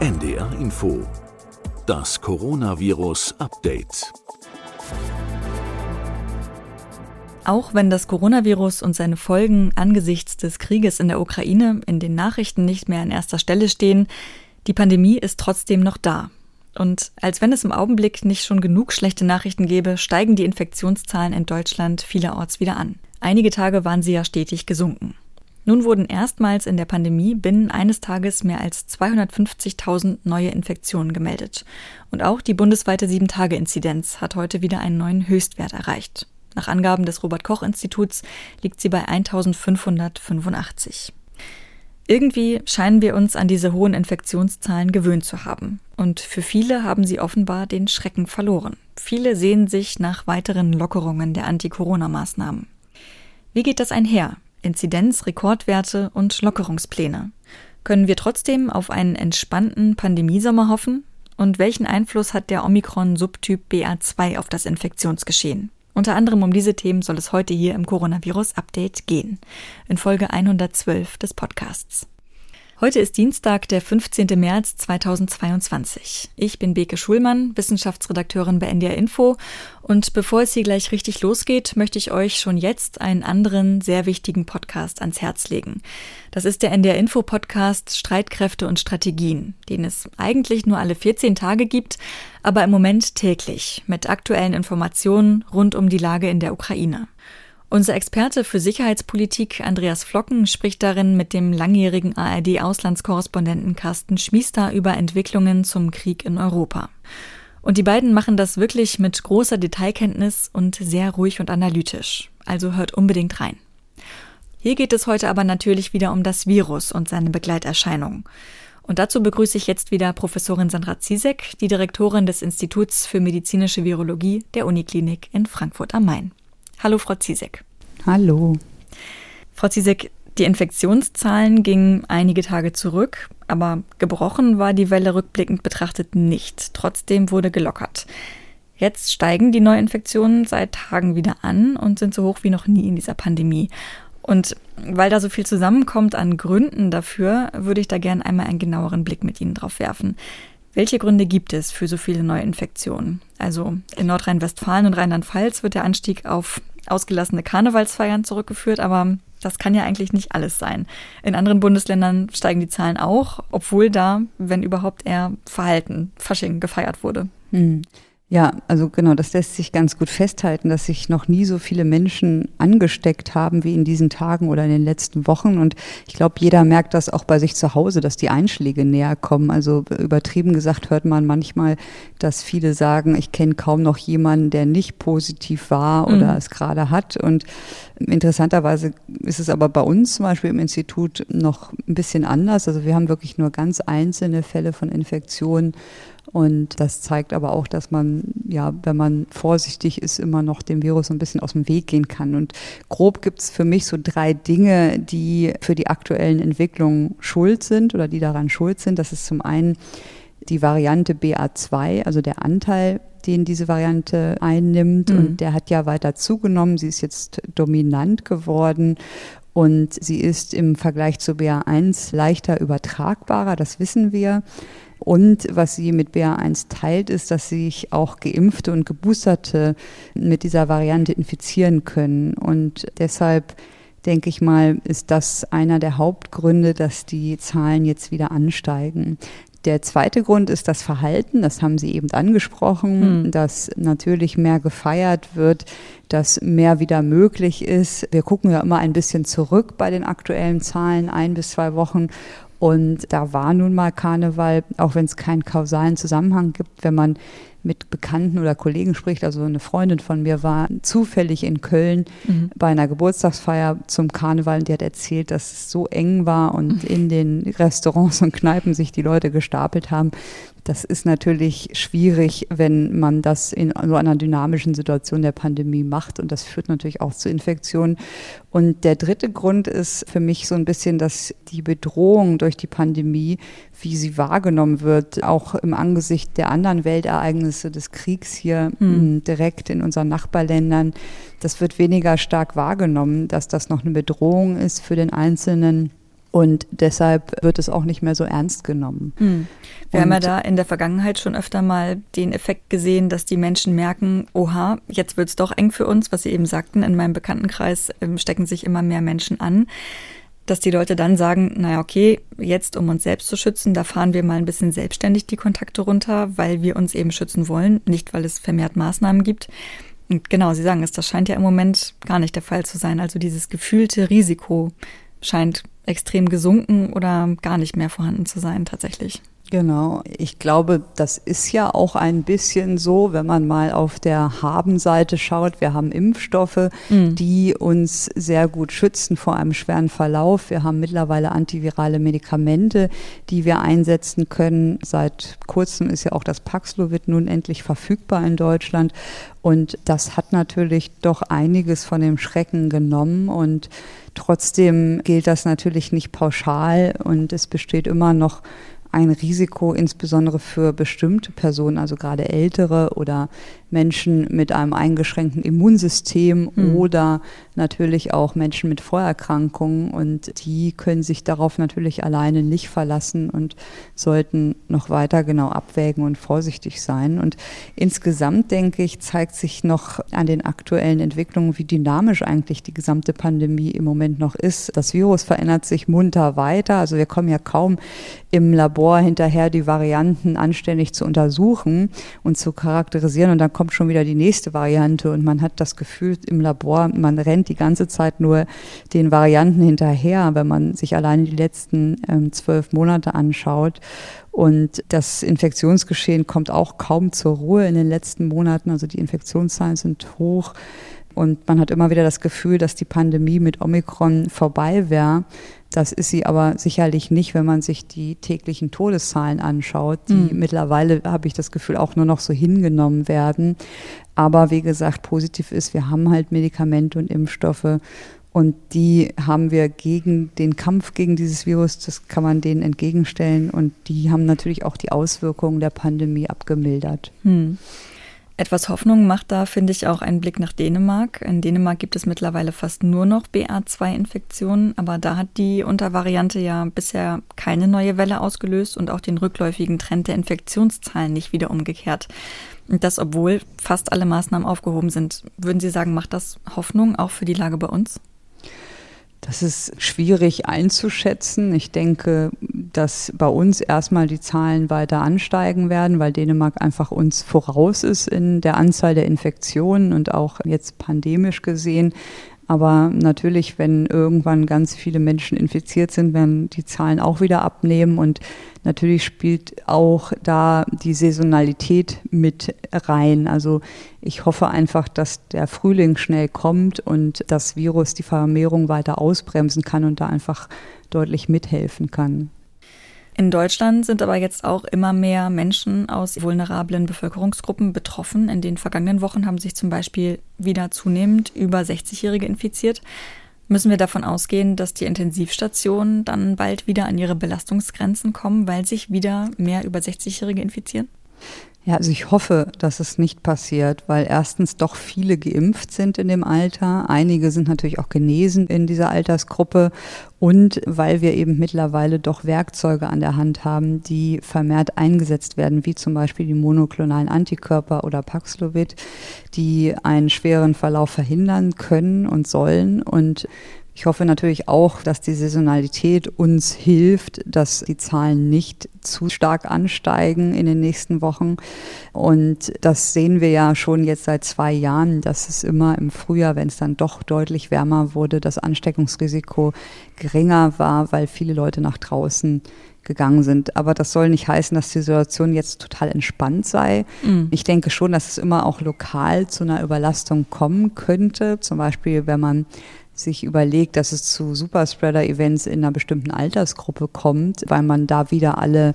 NDR Info. Das Coronavirus Update. Auch wenn das Coronavirus und seine Folgen angesichts des Krieges in der Ukraine in den Nachrichten nicht mehr an erster Stelle stehen, die Pandemie ist trotzdem noch da. Und als wenn es im Augenblick nicht schon genug schlechte Nachrichten gäbe, steigen die Infektionszahlen in Deutschland vielerorts wieder an. Einige Tage waren sie ja stetig gesunken. Nun wurden erstmals in der Pandemie binnen eines Tages mehr als 250.000 neue Infektionen gemeldet. Und auch die bundesweite 7-Tage-Inzidenz hat heute wieder einen neuen Höchstwert erreicht. Nach Angaben des Robert Koch Instituts liegt sie bei 1585. Irgendwie scheinen wir uns an diese hohen Infektionszahlen gewöhnt zu haben. Und für viele haben sie offenbar den Schrecken verloren. Viele sehen sich nach weiteren Lockerungen der Anti-Corona-Maßnahmen. Wie geht das einher? Inzidenz, Rekordwerte und Lockerungspläne. Können wir trotzdem auf einen entspannten Pandemiesommer hoffen? Und welchen Einfluss hat der Omikron-Subtyp BA2 auf das Infektionsgeschehen? Unter anderem um diese Themen soll es heute hier im Coronavirus Update gehen, in Folge 112 des Podcasts. Heute ist Dienstag, der 15. März 2022. Ich bin Beke Schulmann, Wissenschaftsredakteurin bei NDR Info. Und bevor es hier gleich richtig losgeht, möchte ich euch schon jetzt einen anderen sehr wichtigen Podcast ans Herz legen. Das ist der NDR Info Podcast Streitkräfte und Strategien, den es eigentlich nur alle 14 Tage gibt, aber im Moment täglich mit aktuellen Informationen rund um die Lage in der Ukraine. Unser Experte für Sicherheitspolitik Andreas Flocken spricht darin mit dem langjährigen ARD-Auslandskorrespondenten Carsten Schmiester über Entwicklungen zum Krieg in Europa. Und die beiden machen das wirklich mit großer Detailkenntnis und sehr ruhig und analytisch. Also hört unbedingt rein. Hier geht es heute aber natürlich wieder um das Virus und seine Begleiterscheinungen. Und dazu begrüße ich jetzt wieder Professorin Sandra Ziesek, die Direktorin des Instituts für medizinische Virologie der Uniklinik in Frankfurt am Main. Hallo, Frau Ziesek. Hallo. Frau Ziesek, die Infektionszahlen gingen einige Tage zurück, aber gebrochen war die Welle rückblickend betrachtet nicht. Trotzdem wurde gelockert. Jetzt steigen die Neuinfektionen seit Tagen wieder an und sind so hoch wie noch nie in dieser Pandemie. Und weil da so viel zusammenkommt an Gründen dafür, würde ich da gerne einmal einen genaueren Blick mit Ihnen drauf werfen. Welche Gründe gibt es für so viele Neuinfektionen? Also in Nordrhein-Westfalen und Rheinland-Pfalz wird der Anstieg auf ausgelassene Karnevalsfeiern zurückgeführt, aber das kann ja eigentlich nicht alles sein. In anderen Bundesländern steigen die Zahlen auch, obwohl da, wenn überhaupt, eher verhalten Fasching gefeiert wurde. Hm. Ja, also genau, das lässt sich ganz gut festhalten, dass sich noch nie so viele Menschen angesteckt haben wie in diesen Tagen oder in den letzten Wochen. Und ich glaube, jeder merkt das auch bei sich zu Hause, dass die Einschläge näher kommen. Also übertrieben gesagt hört man manchmal, dass viele sagen, ich kenne kaum noch jemanden, der nicht positiv war oder mhm. es gerade hat. Und interessanterweise ist es aber bei uns zum Beispiel im Institut noch ein bisschen anders. Also wir haben wirklich nur ganz einzelne Fälle von Infektionen und das zeigt aber auch, dass man, ja, wenn man vorsichtig ist, immer noch dem Virus ein bisschen aus dem Weg gehen kann. Und grob gibt es für mich so drei Dinge, die für die aktuellen Entwicklungen schuld sind oder die daran schuld sind. Das ist zum einen die Variante BA2, also der Anteil, den diese Variante einnimmt. Mhm. Und der hat ja weiter zugenommen. Sie ist jetzt dominant geworden. Und sie ist im Vergleich zu BA1 leichter übertragbarer, das wissen wir. Und was sie mit BA1 teilt, ist, dass sich auch Geimpfte und Geboosterte mit dieser Variante infizieren können. Und deshalb denke ich mal, ist das einer der Hauptgründe, dass die Zahlen jetzt wieder ansteigen. Der zweite Grund ist das Verhalten, das haben Sie eben angesprochen, hm. dass natürlich mehr gefeiert wird, dass mehr wieder möglich ist. Wir gucken ja immer ein bisschen zurück bei den aktuellen Zahlen, ein bis zwei Wochen und da war nun mal Karneval, auch wenn es keinen kausalen Zusammenhang gibt, wenn man mit Bekannten oder Kollegen spricht. Also eine Freundin von mir war zufällig in Köln mhm. bei einer Geburtstagsfeier zum Karneval und die hat erzählt, dass es so eng war und mhm. in den Restaurants und Kneipen sich die Leute gestapelt haben, das ist natürlich schwierig, wenn man das in so einer dynamischen Situation der Pandemie macht. Und das führt natürlich auch zu Infektionen. Und der dritte Grund ist für mich so ein bisschen, dass die Bedrohung durch die Pandemie, wie sie wahrgenommen wird, auch im Angesicht der anderen Weltereignisse des Kriegs hier mhm. direkt in unseren Nachbarländern, das wird weniger stark wahrgenommen, dass das noch eine Bedrohung ist für den Einzelnen Und deshalb wird es auch nicht mehr so ernst genommen. Hm. Wir und haben ja da in der Vergangenheit schon öfter mal den Effekt gesehen, dass die Menschen merken, oha, jetzt wird es doch eng für uns, was Sie eben sagten. In meinem Bekanntenkreis ähm, stecken sich immer mehr Menschen an. Dass die Leute dann sagen, naja, okay, jetzt um uns selbst zu schützen, da fahren wir mal ein bisschen selbstständig die Kontakte runter, weil wir uns eben schützen wollen, nicht weil es vermehrt Maßnahmen gibt. Und genau, Sie sagen es, das scheint ja im Moment gar nicht der Fall zu sein. Also dieses gefühlte Risiko scheint extrem gesunken oder gar nicht mehr vorhanden zu sein tatsächlich. Genau. Ich glaube, das ist ja auch ein bisschen so, wenn man mal auf der Habenseite schaut. Wir haben Impfstoffe, mhm. die uns sehr gut schützen vor einem schweren Verlauf. Wir haben mittlerweile antivirale Medikamente, die wir einsetzen können. Seit kurzem ist ja auch das Paxlovid nun endlich verfügbar in Deutschland. Und das hat natürlich doch einiges von dem Schrecken genommen und Trotzdem gilt das natürlich nicht pauschal und es besteht immer noch ein Risiko, insbesondere für bestimmte Personen, also gerade ältere oder Menschen mit einem eingeschränkten Immunsystem mhm. oder natürlich auch Menschen mit Vorerkrankungen. Und die können sich darauf natürlich alleine nicht verlassen und sollten noch weiter genau abwägen und vorsichtig sein. Und insgesamt, denke ich, zeigt sich noch an den aktuellen Entwicklungen, wie dynamisch eigentlich die gesamte Pandemie im Moment noch ist. Das Virus verändert sich munter weiter. Also wir kommen ja kaum im Labor hinterher, die Varianten anständig zu untersuchen und zu charakterisieren. Und dann kommt schon wieder die nächste Variante und man hat das Gefühl im Labor, man rennt die ganze Zeit nur den Varianten hinterher, wenn man sich alleine die letzten ähm, zwölf Monate anschaut. Und das Infektionsgeschehen kommt auch kaum zur Ruhe in den letzten Monaten. Also die Infektionszahlen sind hoch. Und man hat immer wieder das Gefühl, dass die Pandemie mit Omikron vorbei wäre. Das ist sie aber sicherlich nicht, wenn man sich die täglichen Todeszahlen anschaut, die mhm. mittlerweile, habe ich das Gefühl, auch nur noch so hingenommen werden. Aber wie gesagt, positiv ist, wir haben halt Medikamente und Impfstoffe und die haben wir gegen den Kampf gegen dieses Virus, das kann man denen entgegenstellen und die haben natürlich auch die Auswirkungen der Pandemie abgemildert. Mhm. Etwas Hoffnung macht da, finde ich, auch ein Blick nach Dänemark. In Dänemark gibt es mittlerweile fast nur noch BA2-Infektionen, aber da hat die Untervariante ja bisher keine neue Welle ausgelöst und auch den rückläufigen Trend der Infektionszahlen nicht wieder umgekehrt. Und das, obwohl fast alle Maßnahmen aufgehoben sind. Würden Sie sagen, macht das Hoffnung auch für die Lage bei uns? Das ist schwierig einzuschätzen. Ich denke, dass bei uns erstmal die Zahlen weiter ansteigen werden, weil Dänemark einfach uns voraus ist in der Anzahl der Infektionen und auch jetzt pandemisch gesehen aber natürlich, wenn irgendwann ganz viele Menschen infiziert sind, werden die Zahlen auch wieder abnehmen. Und natürlich spielt auch da die Saisonalität mit rein. Also ich hoffe einfach, dass der Frühling schnell kommt und das Virus die Vermehrung weiter ausbremsen kann und da einfach deutlich mithelfen kann. In Deutschland sind aber jetzt auch immer mehr Menschen aus vulnerablen Bevölkerungsgruppen betroffen. In den vergangenen Wochen haben sich zum Beispiel wieder zunehmend über 60-Jährige infiziert. Müssen wir davon ausgehen, dass die Intensivstationen dann bald wieder an ihre Belastungsgrenzen kommen, weil sich wieder mehr über 60-Jährige infizieren? Ja, also ich hoffe, dass es nicht passiert, weil erstens doch viele geimpft sind in dem Alter. Einige sind natürlich auch genesen in dieser Altersgruppe und weil wir eben mittlerweile doch Werkzeuge an der Hand haben, die vermehrt eingesetzt werden, wie zum Beispiel die monoklonalen Antikörper oder Paxlovid, die einen schweren Verlauf verhindern können und sollen und ich hoffe natürlich auch, dass die Saisonalität uns hilft, dass die Zahlen nicht zu stark ansteigen in den nächsten Wochen. Und das sehen wir ja schon jetzt seit zwei Jahren, dass es immer im Frühjahr, wenn es dann doch deutlich wärmer wurde, das Ansteckungsrisiko geringer war, weil viele Leute nach draußen gegangen sind. Aber das soll nicht heißen, dass die Situation jetzt total entspannt sei. Mhm. Ich denke schon, dass es immer auch lokal zu einer Überlastung kommen könnte. Zum Beispiel, wenn man sich überlegt, dass es zu Superspreader-Events in einer bestimmten Altersgruppe kommt, weil man da wieder alle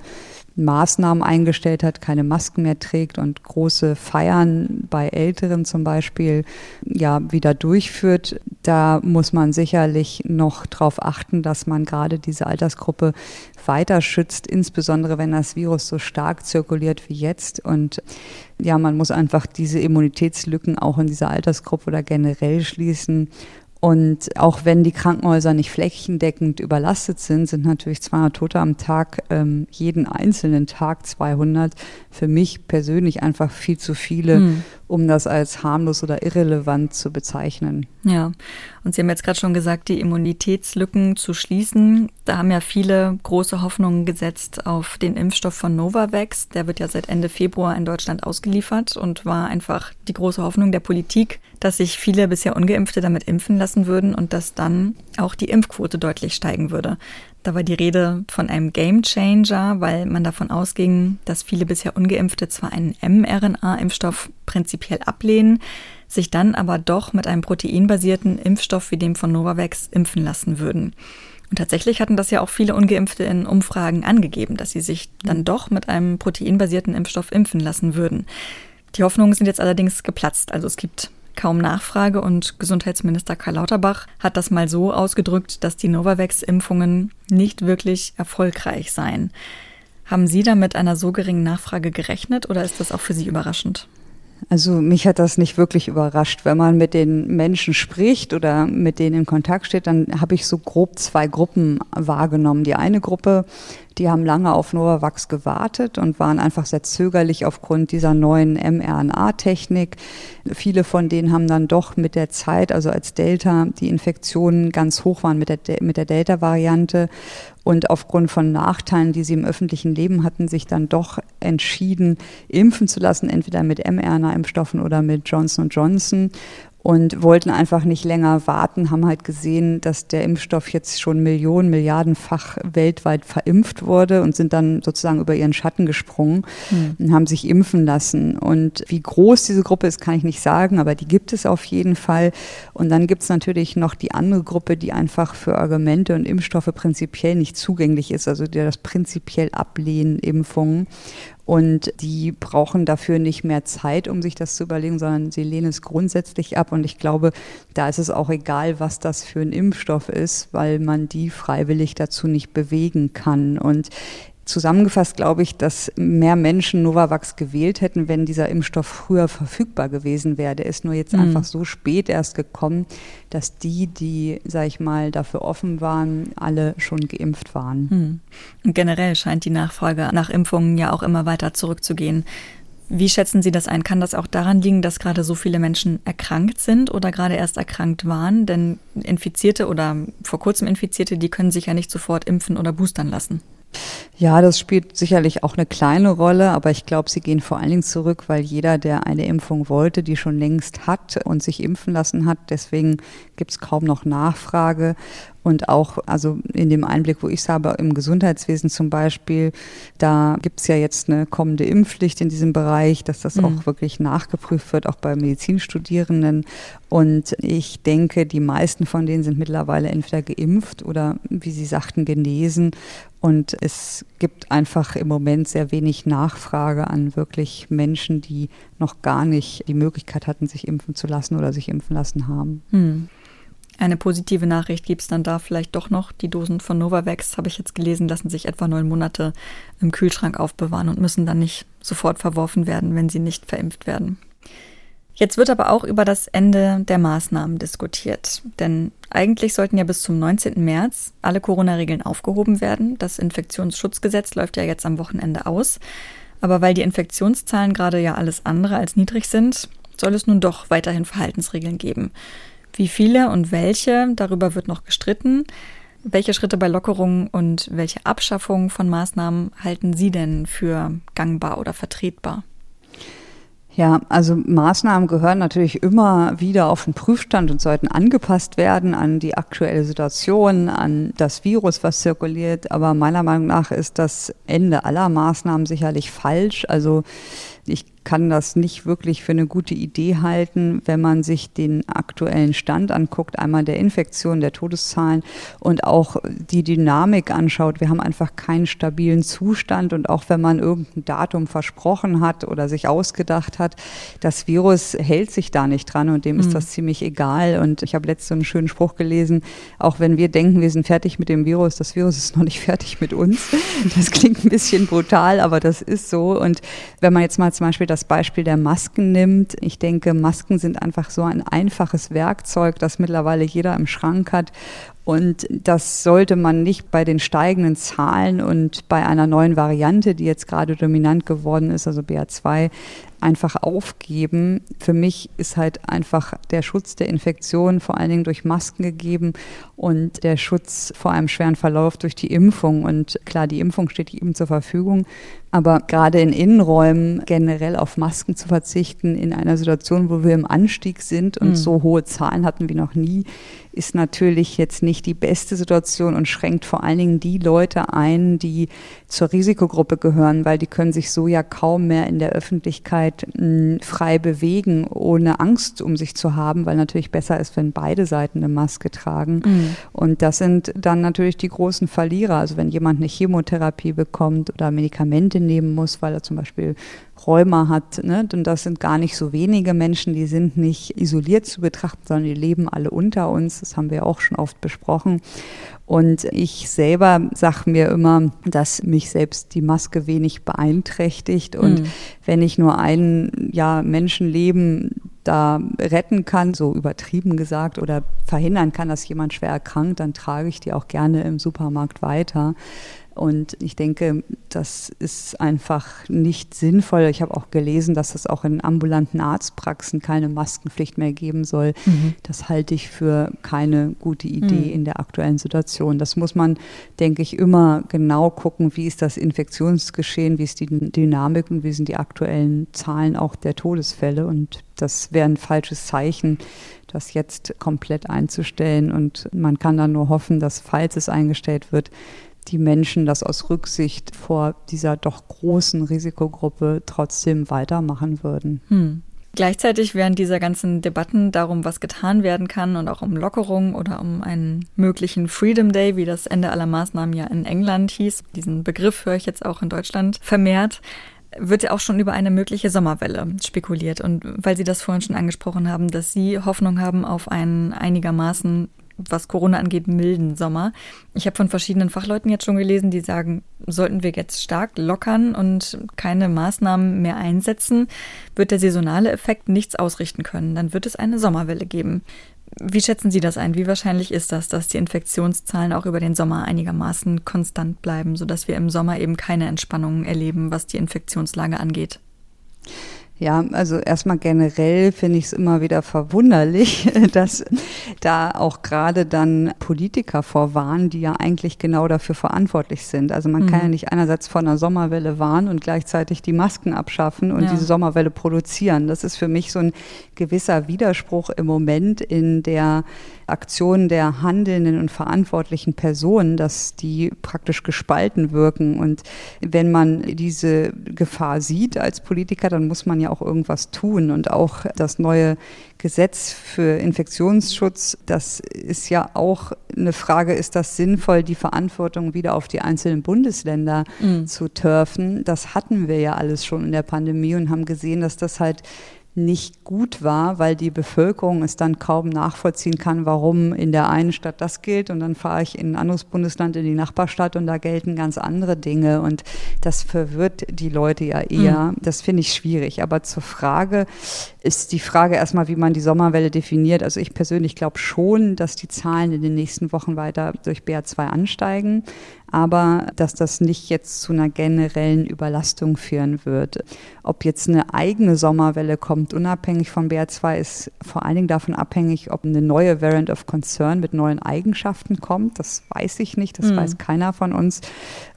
Maßnahmen eingestellt hat, keine Masken mehr trägt und große Feiern bei Älteren zum Beispiel ja wieder durchführt. Da muss man sicherlich noch darauf achten, dass man gerade diese Altersgruppe weiter schützt, insbesondere wenn das Virus so stark zirkuliert wie jetzt. Und ja, man muss einfach diese Immunitätslücken auch in dieser Altersgruppe oder generell schließen Und auch wenn die Krankenhäuser nicht flächendeckend überlastet sind, sind natürlich 200 Tote am Tag, ähm, jeden einzelnen Tag 200, für mich persönlich einfach viel zu viele, hm. Um das als harmlos oder irrelevant zu bezeichnen. Ja, und Sie haben jetzt gerade schon gesagt, die Immunitätslücken zu schließen. Da haben ja viele große Hoffnungen gesetzt auf den Impfstoff von Novavax. Der wird ja seit Ende Februar in Deutschland ausgeliefert und war einfach die große Hoffnung der Politik, dass sich viele bisher ungeimpfte damit impfen lassen würden und dass dann auch die Impfquote deutlich steigen würde. Da war die Rede von einem Game Changer, weil man davon ausging, dass viele bisher ungeimpfte zwar einen mRNA-Impfstoff prinzipiell ablehnen, sich dann aber doch mit einem proteinbasierten Impfstoff wie dem von Novavax impfen lassen würden. Und tatsächlich hatten das ja auch viele ungeimpfte in Umfragen angegeben, dass sie sich dann doch mit einem proteinbasierten Impfstoff impfen lassen würden. Die Hoffnungen sind jetzt allerdings geplatzt. Also es gibt kaum Nachfrage und Gesundheitsminister Karl Lauterbach hat das mal so ausgedrückt, dass die Novavax-Impfungen nicht wirklich erfolgreich seien. Haben Sie da mit einer so geringen Nachfrage gerechnet oder ist das auch für Sie überraschend? Also mich hat das nicht wirklich überrascht. Wenn man mit den Menschen spricht oder mit denen in Kontakt steht, dann habe ich so grob zwei Gruppen wahrgenommen. Die eine Gruppe, die haben lange auf Novavax gewartet und waren einfach sehr zögerlich aufgrund dieser neuen mRNA-Technik. Viele von denen haben dann doch mit der Zeit, also als Delta die Infektionen ganz hoch waren mit der, mit der Delta-Variante und aufgrund von Nachteilen, die sie im öffentlichen Leben hatten, sich dann doch entschieden, impfen zu lassen, entweder mit mRNA-Impfstoffen oder mit Johnson Johnson und wollten einfach nicht länger warten, haben halt gesehen, dass der Impfstoff jetzt schon Millionen, Milliardenfach weltweit verimpft wurde und sind dann sozusagen über ihren Schatten gesprungen mhm. und haben sich impfen lassen. Und wie groß diese Gruppe ist, kann ich nicht sagen, aber die gibt es auf jeden Fall. Und dann gibt es natürlich noch die andere Gruppe, die einfach für Argumente und Impfstoffe prinzipiell nicht zugänglich ist, also die das prinzipiell ablehnen, Impfungen. Und die brauchen dafür nicht mehr Zeit, um sich das zu überlegen, sondern sie lehnen es grundsätzlich ab. Und ich glaube, da ist es auch egal, was das für ein Impfstoff ist, weil man die freiwillig dazu nicht bewegen kann. Und Zusammengefasst glaube ich, dass mehr Menschen Novavax gewählt hätten, wenn dieser Impfstoff früher verfügbar gewesen wäre. Der ist nur jetzt mhm. einfach so spät erst gekommen, dass die, die, sag ich mal, dafür offen waren, alle schon geimpft waren. Mhm. generell scheint die Nachfrage nach Impfungen ja auch immer weiter zurückzugehen. Wie schätzen Sie das ein? Kann das auch daran liegen, dass gerade so viele Menschen erkrankt sind oder gerade erst erkrankt waren? Denn Infizierte oder vor kurzem Infizierte, die können sich ja nicht sofort impfen oder boostern lassen. Ja, das spielt sicherlich auch eine kleine Rolle, aber ich glaube, sie gehen vor allen Dingen zurück, weil jeder, der eine Impfung wollte, die schon längst hat und sich impfen lassen hat, deswegen gibt es kaum noch Nachfrage. Und auch, also in dem Einblick, wo ich es habe, im Gesundheitswesen zum Beispiel, da gibt es ja jetzt eine kommende Impfpflicht in diesem Bereich, dass das mhm. auch wirklich nachgeprüft wird, auch bei Medizinstudierenden. Und ich denke, die meisten von denen sind mittlerweile entweder geimpft oder, wie Sie sagten, genesen. Und es gibt einfach im Moment sehr wenig Nachfrage an wirklich Menschen, die noch gar nicht die Möglichkeit hatten, sich impfen zu lassen oder sich impfen lassen haben. Hm. Eine positive Nachricht gibt es dann da vielleicht doch noch. Die Dosen von Novavax, habe ich jetzt gelesen, lassen sich etwa neun Monate im Kühlschrank aufbewahren und müssen dann nicht sofort verworfen werden, wenn sie nicht verimpft werden. Jetzt wird aber auch über das Ende der Maßnahmen diskutiert. Denn eigentlich sollten ja bis zum 19. März alle Corona-Regeln aufgehoben werden. Das Infektionsschutzgesetz läuft ja jetzt am Wochenende aus. Aber weil die Infektionszahlen gerade ja alles andere als niedrig sind, soll es nun doch weiterhin Verhaltensregeln geben. Wie viele und welche, darüber wird noch gestritten. Welche Schritte bei Lockerungen und welche Abschaffung von Maßnahmen halten Sie denn für gangbar oder vertretbar? Ja, also Maßnahmen gehören natürlich immer wieder auf den Prüfstand und sollten angepasst werden an die aktuelle Situation, an das Virus, was zirkuliert. Aber meiner Meinung nach ist das Ende aller Maßnahmen sicherlich falsch. Also ich kann das nicht wirklich für eine gute Idee halten, wenn man sich den aktuellen Stand anguckt, einmal der Infektion, der Todeszahlen und auch die Dynamik anschaut. Wir haben einfach keinen stabilen Zustand und auch wenn man irgendein Datum versprochen hat oder sich ausgedacht hat, das Virus hält sich da nicht dran und dem mhm. ist das ziemlich egal. Und ich habe letztens einen schönen Spruch gelesen, auch wenn wir denken, wir sind fertig mit dem Virus, das Virus ist noch nicht fertig mit uns. Das klingt ein bisschen brutal, aber das ist so. Und wenn man jetzt mal zum Beispiel das Beispiel der Masken nimmt, ich denke, Masken sind einfach so ein einfaches Werkzeug, das mittlerweile jeder im Schrank hat und das sollte man nicht bei den steigenden Zahlen und bei einer neuen Variante, die jetzt gerade dominant geworden ist, also BA2, einfach aufgeben. Für mich ist halt einfach der Schutz der Infektion vor allen Dingen durch Masken gegeben und der Schutz vor einem schweren Verlauf durch die Impfung. Und klar, die Impfung steht jedem zur Verfügung. Aber gerade in Innenräumen generell auf Masken zu verzichten, in einer Situation, wo wir im Anstieg sind und mhm. so hohe Zahlen hatten wie noch nie, ist natürlich jetzt nicht die beste Situation und schränkt vor allen Dingen die Leute ein, die zur Risikogruppe gehören, weil die können sich so ja kaum mehr in der Öffentlichkeit mh, hm, frei bewegen, ohne Angst um sich zu haben, weil natürlich besser ist, wenn beide Seiten eine Maske tragen. Mhm. Und das sind dann natürlich die großen Verlierer. Also wenn jemand eine Chemotherapie bekommt oder Medikamente nehmen muss, weil er zum Beispiel Rheuma hat. Ne? Und das sind gar nicht so wenige Menschen, die sind nicht isoliert zu betrachten, sondern die leben alle unter uns. Das haben wir auch schon oft besprochen. Und ich selber sage mir immer, dass mich selbst die Maske wenig beeinträchtigt. Und mhm. wenn ich nur einen ja, Menschenleben da retten kann, so übertrieben gesagt, oder verhindern kann, dass jemand schwer erkrankt, dann trage ich die auch gerne im Supermarkt weiter. Und ich denke, das ist einfach nicht sinnvoll. Ich habe auch gelesen, dass es auch in ambulanten Arztpraxen keine Maskenpflicht mehr geben soll. Mhm. Das halte ich für keine gute Idee mhm. in der aktuellen Situation. Das muss man, denke ich, immer genau gucken, wie ist das Infektionsgeschehen, wie ist die Dynamik und wie sind die aktuellen Zahlen auch der Todesfälle. Und das wäre ein falsches Zeichen, das jetzt komplett einzustellen. Und man kann dann nur hoffen, dass, falls es eingestellt wird, die Menschen das aus Rücksicht vor dieser doch großen Risikogruppe trotzdem weitermachen würden. Hm. Gleichzeitig während dieser ganzen Debatten darum, was getan werden kann und auch um Lockerung oder um einen möglichen Freedom Day, wie das Ende aller Maßnahmen ja in England hieß, diesen Begriff höre ich jetzt auch in Deutschland vermehrt, wird ja auch schon über eine mögliche Sommerwelle spekuliert. Und weil Sie das vorhin schon angesprochen haben, dass Sie Hoffnung haben auf einen einigermaßen was Corona angeht, milden Sommer. Ich habe von verschiedenen Fachleuten jetzt schon gelesen, die sagen, sollten wir jetzt stark lockern und keine Maßnahmen mehr einsetzen, wird der saisonale Effekt nichts ausrichten können. Dann wird es eine Sommerwelle geben. Wie schätzen Sie das ein? Wie wahrscheinlich ist das, dass die Infektionszahlen auch über den Sommer einigermaßen konstant bleiben, sodass wir im Sommer eben keine Entspannungen erleben, was die Infektionslage angeht? Ja, also erstmal generell finde ich es immer wieder verwunderlich, dass da auch gerade dann Politiker vorwarnen, die ja eigentlich genau dafür verantwortlich sind. Also man mhm. kann ja nicht einerseits vor einer Sommerwelle warnen und gleichzeitig die Masken abschaffen und ja. diese Sommerwelle produzieren. Das ist für mich so ein gewisser Widerspruch im Moment in der Aktion der handelnden und verantwortlichen Personen, dass die praktisch gespalten wirken. Und wenn man diese Gefahr sieht als Politiker, dann muss man ja auch irgendwas tun. Und auch das neue Gesetz für Infektionsschutz, das ist ja auch eine Frage, ist das sinnvoll, die Verantwortung wieder auf die einzelnen Bundesländer mhm. zu turfen? Das hatten wir ja alles schon in der Pandemie und haben gesehen, dass das halt nicht gut war, weil die Bevölkerung es dann kaum nachvollziehen kann, warum in der einen Stadt das gilt und dann fahre ich in ein anderes Bundesland in die Nachbarstadt und da gelten ganz andere Dinge und das verwirrt die Leute ja eher. Mhm. Das finde ich schwierig. Aber zur Frage ist die Frage erstmal, wie man die Sommerwelle definiert. Also ich persönlich glaube schon, dass die Zahlen in den nächsten Wochen weiter durch BA2 ansteigen aber dass das nicht jetzt zu einer generellen Überlastung führen wird. Ob jetzt eine eigene Sommerwelle kommt, unabhängig von BR2, ist vor allen Dingen davon abhängig, ob eine neue Variant of Concern mit neuen Eigenschaften kommt. Das weiß ich nicht, das mhm. weiß keiner von uns.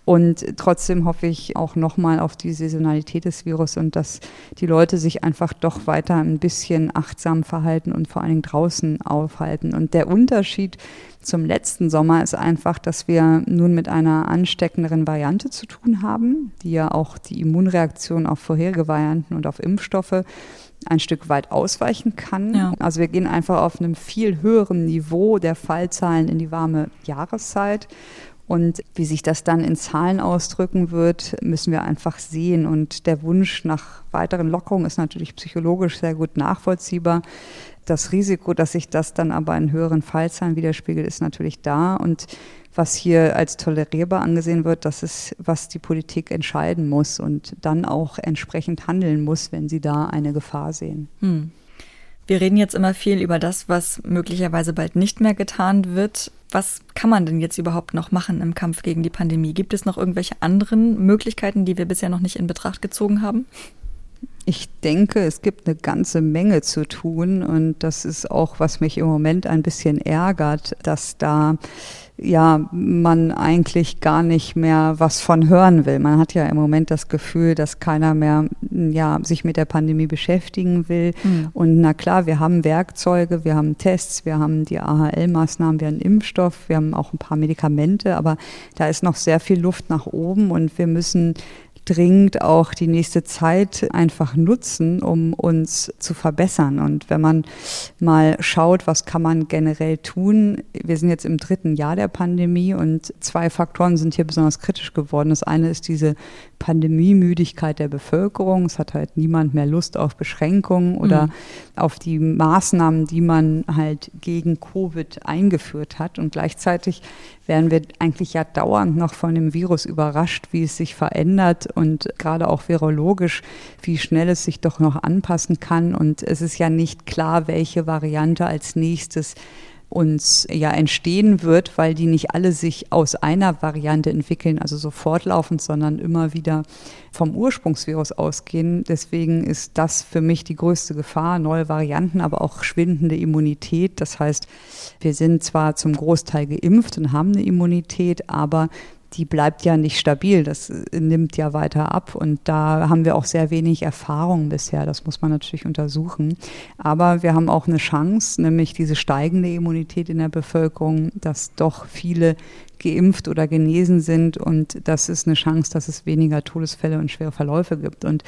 Und trotzdem hoffe ich auch nochmal auf die Saisonalität des Virus und dass die Leute sich einfach doch weiter ein bisschen achtsam verhalten und vor allen Dingen draußen aufhalten. Und der Unterschied zum letzten Sommer ist einfach, dass wir nun mit einer ansteckenderen Variante zu tun haben, die ja auch die Immunreaktion auf vorherige Varianten und auf Impfstoffe ein Stück weit ausweichen kann. Ja. Also wir gehen einfach auf einem viel höheren Niveau der Fallzahlen in die warme Jahreszeit. Und wie sich das dann in Zahlen ausdrücken wird, müssen wir einfach sehen. Und der Wunsch nach weiteren Lockerungen ist natürlich psychologisch sehr gut nachvollziehbar. Das Risiko, dass sich das dann aber in höheren Fallzahlen widerspiegelt, ist natürlich da. Und was hier als tolerierbar angesehen wird, das ist, was die Politik entscheiden muss und dann auch entsprechend handeln muss, wenn sie da eine Gefahr sehen. Hm. Wir reden jetzt immer viel über das, was möglicherweise bald nicht mehr getan wird. Was kann man denn jetzt überhaupt noch machen im Kampf gegen die Pandemie? Gibt es noch irgendwelche anderen Möglichkeiten, die wir bisher noch nicht in Betracht gezogen haben? Ich denke, es gibt eine ganze Menge zu tun und das ist auch, was mich im Moment ein bisschen ärgert, dass da ja man eigentlich gar nicht mehr was von hören will. Man hat ja im Moment das Gefühl, dass keiner mehr ja sich mit der Pandemie beschäftigen will. Mhm. Und na klar, wir haben Werkzeuge, wir haben Tests, wir haben die AHL-Maßnahmen, wir haben Impfstoff, wir haben auch ein paar Medikamente, aber da ist noch sehr viel Luft nach oben und wir müssen dringend auch die nächste Zeit einfach nutzen, um uns zu verbessern. Und wenn man mal schaut, was kann man generell tun, wir sind jetzt im dritten Jahr der Pandemie und zwei Faktoren sind hier besonders kritisch geworden. Das eine ist diese Pandemiemüdigkeit der Bevölkerung. Es hat halt niemand mehr Lust auf Beschränkungen oder mhm. auf die Maßnahmen, die man halt gegen Covid eingeführt hat. Und gleichzeitig werden wir eigentlich ja dauernd noch von dem Virus überrascht, wie es sich verändert und gerade auch virologisch, wie schnell es sich doch noch anpassen kann. Und es ist ja nicht klar, welche Variante als nächstes uns ja entstehen wird, weil die nicht alle sich aus einer Variante entwickeln, also so fortlaufend, sondern immer wieder vom Ursprungsvirus ausgehen. Deswegen ist das für mich die größte Gefahr, neue Varianten, aber auch schwindende Immunität. Das heißt, wir sind zwar zum Großteil geimpft und haben eine Immunität, aber die bleibt ja nicht stabil, das nimmt ja weiter ab und da haben wir auch sehr wenig Erfahrung bisher, das muss man natürlich untersuchen. Aber wir haben auch eine Chance, nämlich diese steigende Immunität in der Bevölkerung, dass doch viele geimpft oder genesen sind und das ist eine Chance, dass es weniger Todesfälle und schwere Verläufe gibt. Und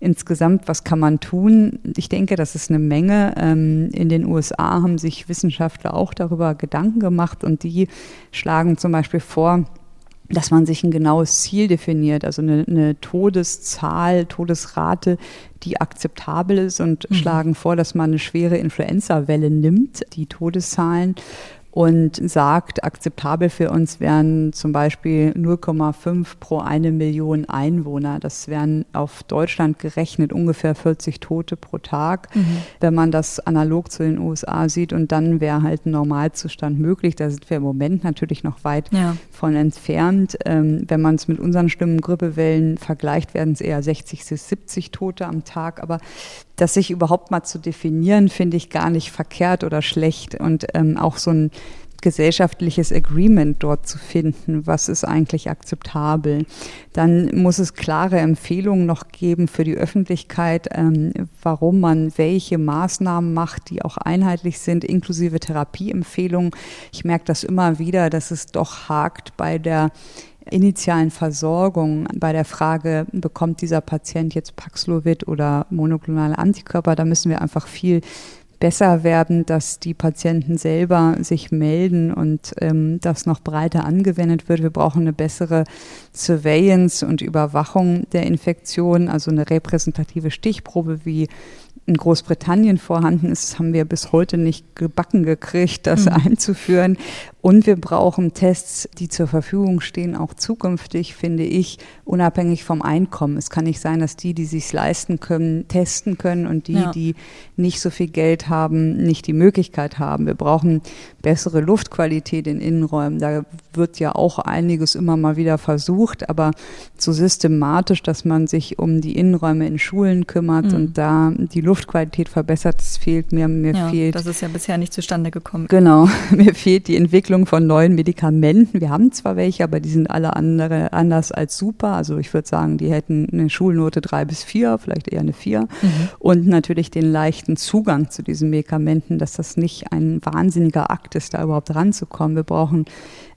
insgesamt, was kann man tun? Ich denke, das ist eine Menge. Ähm, in den USA haben sich Wissenschaftler auch darüber Gedanken gemacht und die schlagen zum Beispiel vor, dass man sich ein genaues Ziel definiert, also eine, eine Todeszahl, Todesrate, die akzeptabel ist und mhm. schlagen vor, dass man eine schwere Influenza-Welle nimmt, die Todeszahlen und sagt, akzeptabel für uns wären zum Beispiel 0,5 pro eine Million Einwohner. Das wären auf Deutschland gerechnet ungefähr 40 Tote pro Tag, mhm. wenn man das analog zu den USA sieht. Und dann wäre halt ein Normalzustand möglich. Da sind wir im Moment natürlich noch weit ja. von entfernt. Ähm, wenn man es mit unseren Stimmen Grippewellen vergleicht, werden es eher 60 bis 70 Tote am Tag. Aber das sich überhaupt mal zu definieren, finde ich gar nicht verkehrt oder schlecht. Und ähm, auch so ein gesellschaftliches Agreement dort zu finden, was ist eigentlich akzeptabel. Dann muss es klare Empfehlungen noch geben für die Öffentlichkeit, ähm, warum man welche Maßnahmen macht, die auch einheitlich sind, inklusive Therapieempfehlungen. Ich merke das immer wieder, dass es doch hakt bei der initialen Versorgung bei der Frage, bekommt dieser Patient jetzt Paxlovid oder monoklonale Antikörper, da müssen wir einfach viel besser werden, dass die Patienten selber sich melden und ähm, das noch breiter angewendet wird. Wir brauchen eine bessere Surveillance und Überwachung der Infektion, also eine repräsentative Stichprobe, wie in Großbritannien vorhanden ist, haben wir bis heute nicht gebacken gekriegt, das mhm. einzuführen. Und wir brauchen Tests, die zur Verfügung stehen, auch zukünftig, finde ich, unabhängig vom Einkommen. Es kann nicht sein, dass die, die sich leisten können, testen können und die, ja. die nicht so viel Geld haben, nicht die Möglichkeit haben. Wir brauchen bessere Luftqualität in Innenräumen. Da wird ja auch einiges immer mal wieder versucht, aber so systematisch, dass man sich um die Innenräume in Schulen kümmert mhm. und da die Luftqualität verbessert, das fehlt mir. Mir ja, fehlt. Das ist ja bisher nicht zustande gekommen. Genau. Mir fehlt die Entwicklung von neuen Medikamenten. Wir haben zwar welche, aber die sind alle andere, anders als super. Also ich würde sagen, die hätten eine Schulnote drei bis vier, vielleicht eher eine vier. Mhm. Und natürlich den leichten Zugang zu diesen Medikamenten, dass das nicht ein wahnsinniger Akt ist, da überhaupt ranzukommen. Wir brauchen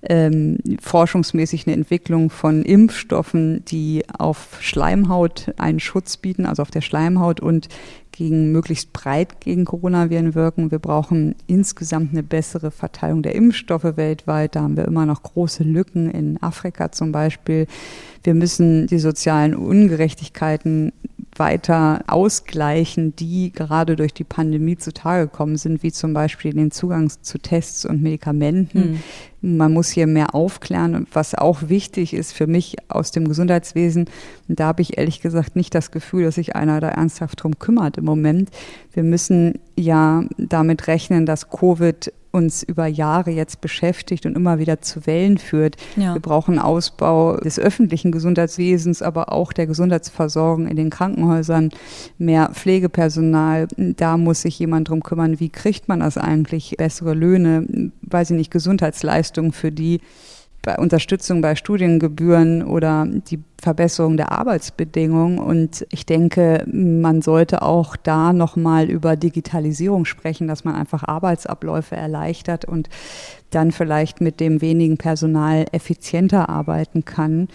ähm, forschungsmäßig eine Entwicklung von Impfstoffen, die auf Schleimhaut einen Schutz bieten, also auf der Schleimhaut und gegen möglichst breit gegen Coronaviren wirken. Wir brauchen insgesamt eine bessere Verteilung der Impfstoffe weltweit. Da haben wir immer noch große Lücken in Afrika zum Beispiel. Wir müssen die sozialen Ungerechtigkeiten weiter ausgleichen, die gerade durch die Pandemie zutage gekommen sind, wie zum Beispiel den Zugang zu Tests und Medikamenten. Mhm. Man muss hier mehr aufklären und was auch wichtig ist für mich aus dem Gesundheitswesen, da habe ich ehrlich gesagt nicht das Gefühl, dass sich einer da ernsthaft drum kümmert im Moment. Wir müssen ja damit rechnen, dass Covid uns über Jahre jetzt beschäftigt und immer wieder zu Wellen führt. Ja. Wir brauchen Ausbau des öffentlichen Gesundheitswesens, aber auch der Gesundheitsversorgung in den Krankenhäusern, mehr Pflegepersonal. Da muss sich jemand drum kümmern, wie kriegt man das eigentlich? Bessere Löhne, weiß ich nicht, Gesundheitsleistungen für die bei Unterstützung bei Studiengebühren oder die Verbesserung der Arbeitsbedingungen. Und ich denke, man sollte auch da nochmal über Digitalisierung sprechen, dass man einfach Arbeitsabläufe erleichtert und dann vielleicht mit dem wenigen Personal effizienter arbeiten kann.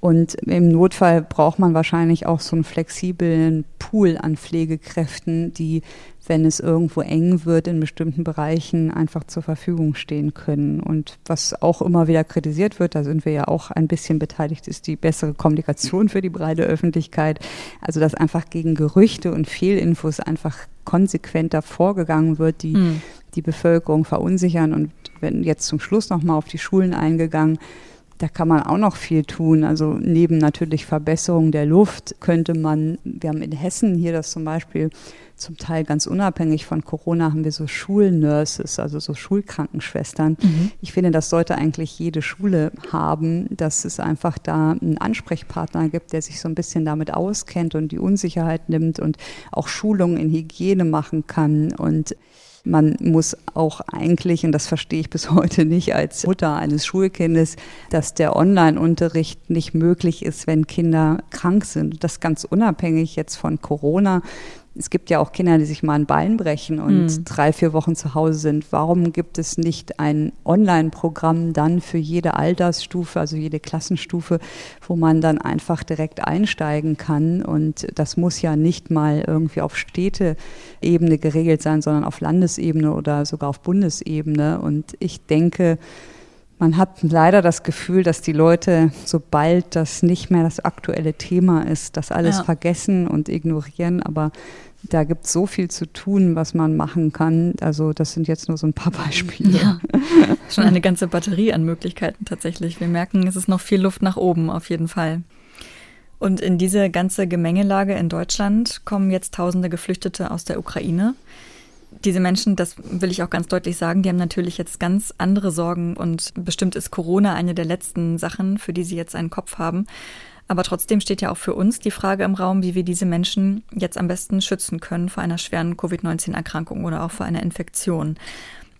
Und im Notfall braucht man wahrscheinlich auch so einen flexiblen Pool an Pflegekräften, die wenn es irgendwo eng wird, in bestimmten Bereichen einfach zur Verfügung stehen können. Und was auch immer wieder kritisiert wird, da sind wir ja auch ein bisschen beteiligt, ist die bessere Kommunikation für die breite Öffentlichkeit. Also dass einfach gegen Gerüchte und Fehlinfos einfach konsequenter vorgegangen wird, die mhm. die Bevölkerung verunsichern. Und wenn jetzt zum Schluss nochmal auf die Schulen eingegangen, da kann man auch noch viel tun. Also neben natürlich Verbesserung der Luft könnte man, wir haben in Hessen hier das zum Beispiel zum Teil ganz unabhängig von Corona haben wir so Schulnurses, also so Schulkrankenschwestern. Mhm. Ich finde, das sollte eigentlich jede Schule haben, dass es einfach da einen Ansprechpartner gibt, der sich so ein bisschen damit auskennt und die Unsicherheit nimmt und auch Schulungen in Hygiene machen kann und man muss auch eigentlich, und das verstehe ich bis heute nicht als Mutter eines Schulkindes, dass der Online-Unterricht nicht möglich ist, wenn Kinder krank sind. Das ganz unabhängig jetzt von Corona es gibt ja auch Kinder, die sich mal ein Bein brechen und mhm. drei, vier Wochen zu Hause sind. Warum gibt es nicht ein Online-Programm dann für jede Altersstufe, also jede Klassenstufe, wo man dann einfach direkt einsteigen kann? Und das muss ja nicht mal irgendwie auf Städteebene geregelt sein, sondern auf Landesebene oder sogar auf Bundesebene. Und ich denke, man hat leider das Gefühl, dass die Leute, sobald das nicht mehr das aktuelle Thema ist, das alles ja. vergessen und ignorieren. Aber da gibt es so viel zu tun, was man machen kann. Also das sind jetzt nur so ein paar Beispiele. Ja, schon eine ganze Batterie an Möglichkeiten tatsächlich. Wir merken, es ist noch viel Luft nach oben auf jeden Fall. Und in diese ganze Gemengelage in Deutschland kommen jetzt tausende Geflüchtete aus der Ukraine diese Menschen, das will ich auch ganz deutlich sagen, die haben natürlich jetzt ganz andere Sorgen und bestimmt ist Corona eine der letzten Sachen, für die sie jetzt einen Kopf haben. Aber trotzdem steht ja auch für uns die Frage im Raum, wie wir diese Menschen jetzt am besten schützen können vor einer schweren Covid-19-Erkrankung oder auch vor einer Infektion.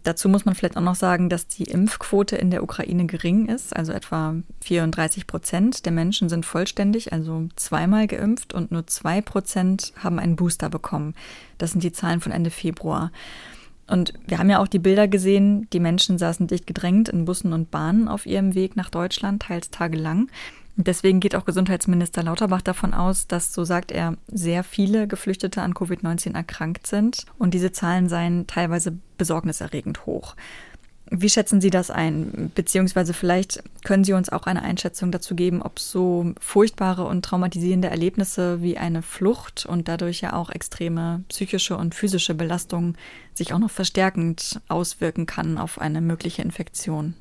Dazu muss man vielleicht auch noch sagen, dass die Impfquote in der Ukraine gering ist. Also etwa 34 Prozent der Menschen sind vollständig, also zweimal geimpft und nur zwei Prozent haben einen Booster bekommen. Das sind die Zahlen von Ende Februar. Und wir haben ja auch die Bilder gesehen, die Menschen saßen dicht gedrängt in Bussen und Bahnen auf ihrem Weg nach Deutschland, teils tagelang. Deswegen geht auch Gesundheitsminister Lauterbach davon aus, dass, so sagt er, sehr viele Geflüchtete an Covid-19 erkrankt sind und diese Zahlen seien teilweise besorgniserregend hoch. Wie schätzen Sie das ein? Beziehungsweise vielleicht können Sie uns auch eine Einschätzung dazu geben, ob so furchtbare und traumatisierende Erlebnisse wie eine Flucht und dadurch ja auch extreme psychische und physische Belastung sich auch noch verstärkend auswirken kann auf eine mögliche Infektion.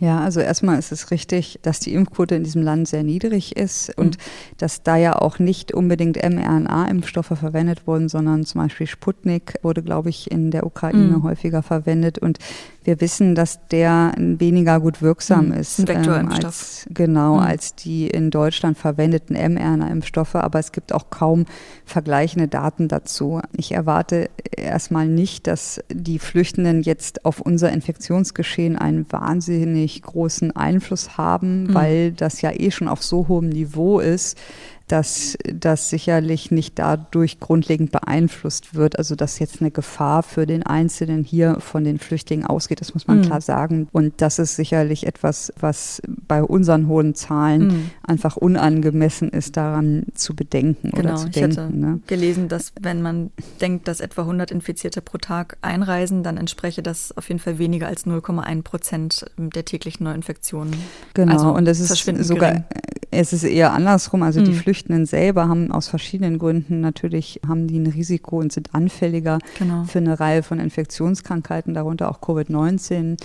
Ja, also erstmal ist es richtig, dass die Impfquote in diesem Land sehr niedrig ist und mhm. dass da ja auch nicht unbedingt mRNA-Impfstoffe verwendet wurden, sondern zum Beispiel Sputnik wurde, glaube ich, in der Ukraine mhm. häufiger verwendet und wir wissen, dass der weniger gut wirksam mhm. ist ähm, als genau mhm. als die in Deutschland verwendeten mRNA-Impfstoffe, aber es gibt auch kaum vergleichende Daten dazu. Ich erwarte erstmal nicht, dass die Flüchtenden jetzt auf unser Infektionsgeschehen einen wahnsinnig großen Einfluss haben, mhm. weil das ja eh schon auf so hohem Niveau ist dass das sicherlich nicht dadurch grundlegend beeinflusst wird. Also dass jetzt eine Gefahr für den Einzelnen hier von den Flüchtlingen ausgeht, das muss man mhm. klar sagen. Und das ist sicherlich etwas, was bei unseren hohen Zahlen mhm. einfach unangemessen ist, daran zu bedenken genau, oder zu ich denken. Hatte ne? gelesen, dass wenn man denkt, dass etwa 100 Infizierte pro Tag einreisen, dann entspreche das auf jeden Fall weniger als 0,1 Prozent der täglichen Neuinfektionen. Genau, also und es ist sogar, gering. es ist eher andersrum. Also mhm. die Flüchtenden selber haben aus verschiedenen Gründen natürlich, haben die ein Risiko und sind anfälliger genau. für eine Reihe von Infektionskrankheiten, darunter auch Covid-19.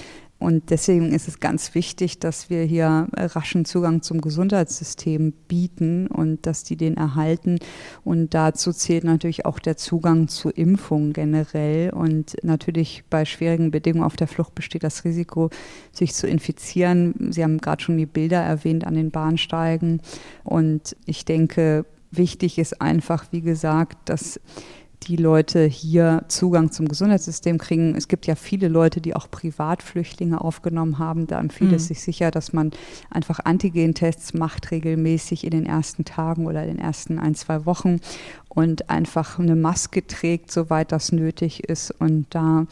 Und deswegen ist es ganz wichtig, dass wir hier raschen Zugang zum Gesundheitssystem bieten und dass die den erhalten. Und dazu zählt natürlich auch der Zugang zu Impfungen generell. Und natürlich bei schwierigen Bedingungen auf der Flucht besteht das Risiko, sich zu infizieren. Sie haben gerade schon die Bilder erwähnt an den Bahnsteigen. Und ich denke, wichtig ist einfach, wie gesagt, dass die Leute hier Zugang zum Gesundheitssystem kriegen. Es gibt ja viele Leute, die auch Privatflüchtlinge aufgenommen haben. Da empfiehlt mhm. es sich sicher, dass man einfach Antigentests macht regelmäßig in den ersten Tagen oder in den ersten ein, zwei Wochen und einfach eine Maske trägt, soweit das nötig ist und da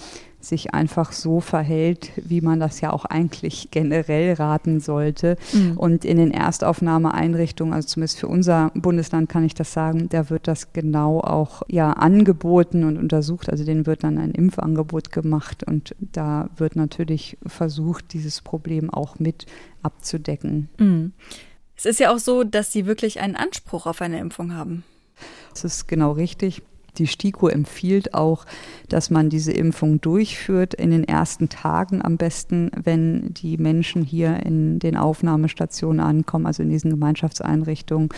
sich einfach so verhält, wie man das ja auch eigentlich generell raten sollte. Mhm. Und in den Erstaufnahmeeinrichtungen, also zumindest für unser Bundesland kann ich das sagen, da wird das genau auch ja angeboten und untersucht. Also denen wird dann ein Impfangebot gemacht und da wird natürlich versucht, dieses Problem auch mit abzudecken. Mhm. Es ist ja auch so, dass sie wirklich einen Anspruch auf eine Impfung haben. Das ist genau richtig. Die STIKO empfiehlt auch, dass man diese Impfung durchführt in den ersten Tagen am besten, wenn die Menschen hier in den Aufnahmestationen ankommen, also in diesen Gemeinschaftseinrichtungen.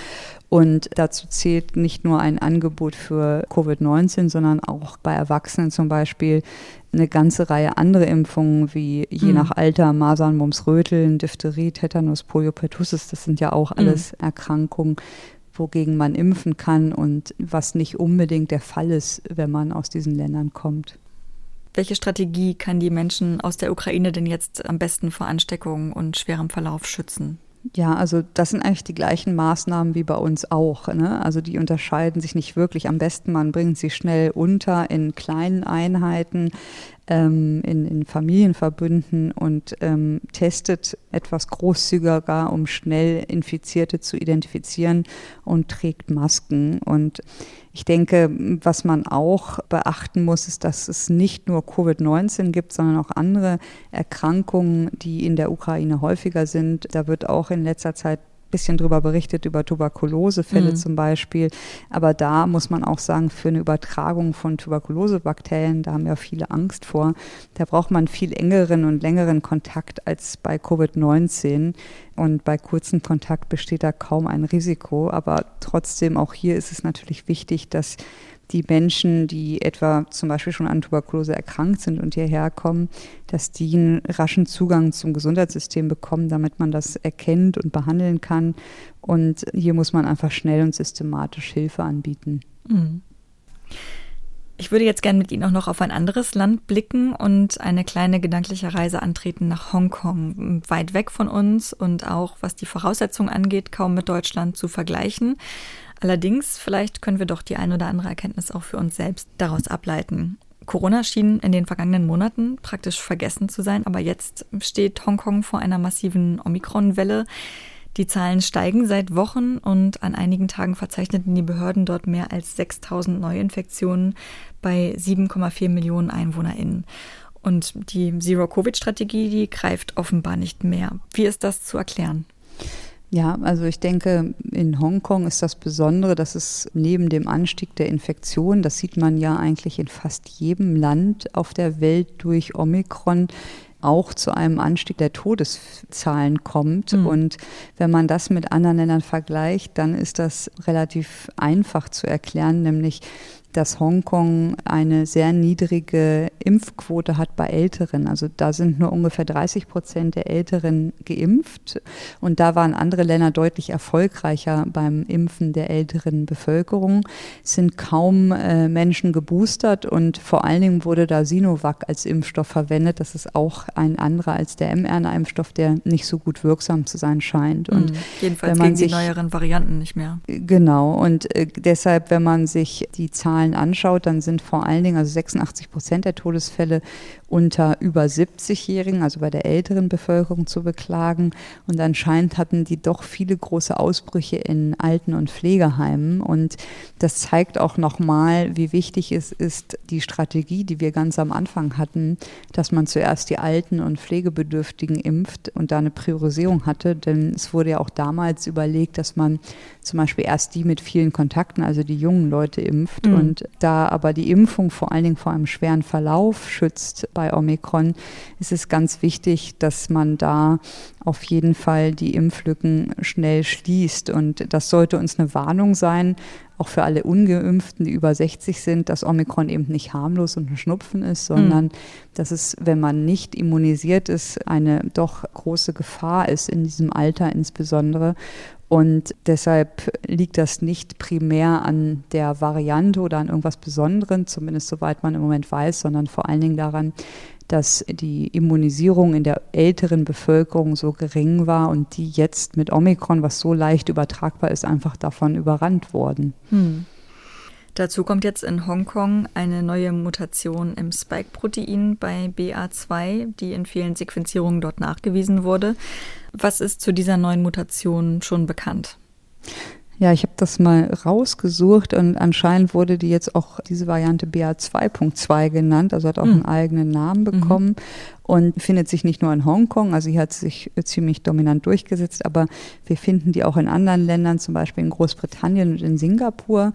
Und dazu zählt nicht nur ein Angebot für Covid-19, sondern auch bei Erwachsenen zum Beispiel eine ganze Reihe andere Impfungen, wie je mhm. nach Alter Masern, Mumps, Röteln, Diphtherie, Tetanus, Polio, Pertussis. Das sind ja auch alles mhm. Erkrankungen, wogegen man impfen kann und was nicht unbedingt der Fall ist, wenn man aus diesen Ländern kommt. Welche Strategie kann die Menschen aus der Ukraine denn jetzt am besten vor Ansteckung und schwerem Verlauf schützen? Ja, also das sind eigentlich die gleichen Maßnahmen wie bei uns auch. Ne? Also die unterscheiden sich nicht wirklich. Am besten man bringt sie schnell unter in kleinen Einheiten ähm, in, in Familienverbünden und ähm, testet etwas großzügiger, um schnell Infizierte zu identifizieren und trägt Masken. Und ich denke, was man auch beachten muss, ist, dass es nicht nur Covid-19 gibt, sondern auch andere Erkrankungen, die in der Ukraine häufiger sind. Da wird auch in letzter Zeit bisschen drüber berichtet, über Tuberkulosefälle mhm. zum Beispiel. Aber da muss man auch sagen, für eine Übertragung von Tuberkulosebakterien, da haben ja viele Angst vor, da braucht man viel engeren und längeren Kontakt als bei Covid-19. Und bei kurzem Kontakt besteht da kaum ein Risiko. Aber trotzdem, auch hier ist es natürlich wichtig, dass die Menschen, die etwa zum Beispiel schon an Tuberkulose erkrankt sind und hierher kommen, dass die einen raschen Zugang zum Gesundheitssystem bekommen, damit man das erkennt und behandeln kann. Und hier muss man einfach schnell und systematisch Hilfe anbieten. Mhm. Ich würde jetzt gerne mit Ihnen auch noch auf ein anderes Land blicken und eine kleine gedankliche Reise antreten nach Hongkong. Weit weg von uns und auch was die Voraussetzungen angeht, kaum mit Deutschland zu vergleichen. Allerdings, vielleicht können wir doch die ein oder andere Erkenntnis auch für uns selbst daraus ableiten. Corona schien in den vergangenen Monaten praktisch vergessen zu sein, aber jetzt steht Hongkong vor einer massiven Omikron-Welle. Die Zahlen steigen seit Wochen und an einigen Tagen verzeichneten die Behörden dort mehr als 6000 Neuinfektionen bei 7,4 Millionen EinwohnerInnen. Und die Zero-Covid-Strategie, die greift offenbar nicht mehr. Wie ist das zu erklären? Ja, also ich denke, in Hongkong ist das Besondere, dass es neben dem Anstieg der Infektion, das sieht man ja eigentlich in fast jedem Land auf der Welt durch Omikron, auch zu einem Anstieg der Todeszahlen kommt. Mhm. Und wenn man das mit anderen Ländern vergleicht, dann ist das relativ einfach zu erklären, nämlich dass Hongkong eine sehr niedrige Impfquote hat bei Älteren. Also da sind nur ungefähr 30 Prozent der Älteren geimpft. Und da waren andere Länder deutlich erfolgreicher beim Impfen der älteren Bevölkerung. Es sind kaum äh, Menschen geboostert und vor allen Dingen wurde da Sinovac als Impfstoff verwendet. Das ist auch ein anderer als der mRNA-Impfstoff, der nicht so gut wirksam zu sein scheint. Und mhm. Jedenfalls gegen sich, die neueren Varianten nicht mehr. Genau. Und äh, deshalb, wenn man sich die Zahlen anschaut, dann sind vor allen Dingen, also 86 Prozent der Todesfälle unter über 70-Jährigen, also bei der älteren Bevölkerung zu beklagen. Und anscheinend hatten die doch viele große Ausbrüche in Alten- und Pflegeheimen. Und das zeigt auch nochmal, wie wichtig es ist, die Strategie, die wir ganz am Anfang hatten, dass man zuerst die Alten und Pflegebedürftigen impft und da eine Priorisierung hatte. Denn es wurde ja auch damals überlegt, dass man zum Beispiel erst die mit vielen Kontakten, also die jungen Leute impft. Mhm. Und da aber die Impfung vor allen Dingen vor einem schweren Verlauf schützt bei bei Omikron ist es ganz wichtig, dass man da auf jeden Fall die Impflücken schnell schließt. Und das sollte uns eine Warnung sein, auch für alle Ungeimpften, die über 60 sind, dass Omikron eben nicht harmlos und ein Schnupfen ist, sondern mhm. dass es, wenn man nicht immunisiert ist, eine doch große Gefahr ist in diesem Alter insbesondere. Und deshalb liegt das nicht primär an der Variante oder an irgendwas Besonderem, zumindest soweit man im Moment weiß, sondern vor allen Dingen daran, dass die Immunisierung in der älteren Bevölkerung so gering war und die jetzt mit Omikron, was so leicht übertragbar ist, einfach davon überrannt worden. Hm. Dazu kommt jetzt in Hongkong eine neue Mutation im Spike-Protein bei BA2, die in vielen Sequenzierungen dort nachgewiesen wurde. Was ist zu dieser neuen Mutation schon bekannt? Ja, ich habe das mal rausgesucht und anscheinend wurde die jetzt auch diese Variante BA2.2 genannt, also hat auch mhm. einen eigenen Namen mhm. bekommen mhm. und findet sich nicht nur in Hongkong, also sie hat sich ziemlich dominant durchgesetzt, aber wir finden die auch in anderen Ländern, zum Beispiel in Großbritannien und in Singapur.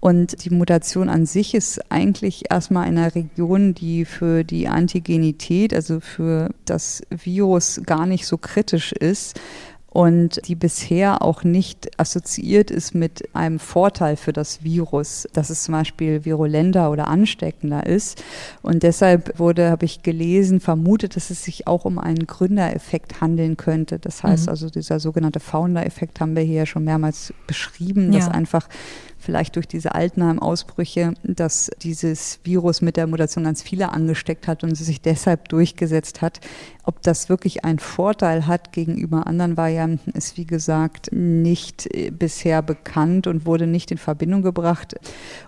Und die Mutation an sich ist eigentlich erstmal in einer Region, die für die Antigenität, also für das Virus gar nicht so kritisch ist und die bisher auch nicht assoziiert ist mit einem Vorteil für das Virus, dass es zum Beispiel virulenter oder ansteckender ist. Und deshalb wurde, habe ich gelesen, vermutet, dass es sich auch um einen Gründereffekt handeln könnte. Das heißt mhm. also, dieser sogenannte Founder-Effekt haben wir hier schon mehrmals beschrieben, dass einfach vielleicht durch diese Altenheim-Ausbrüche, dass dieses Virus mit der Mutation ganz viele angesteckt hat und sich deshalb durchgesetzt hat. Ob das wirklich einen Vorteil hat gegenüber anderen Varianten, ist wie gesagt nicht äh, bisher bekannt und wurde nicht in Verbindung gebracht.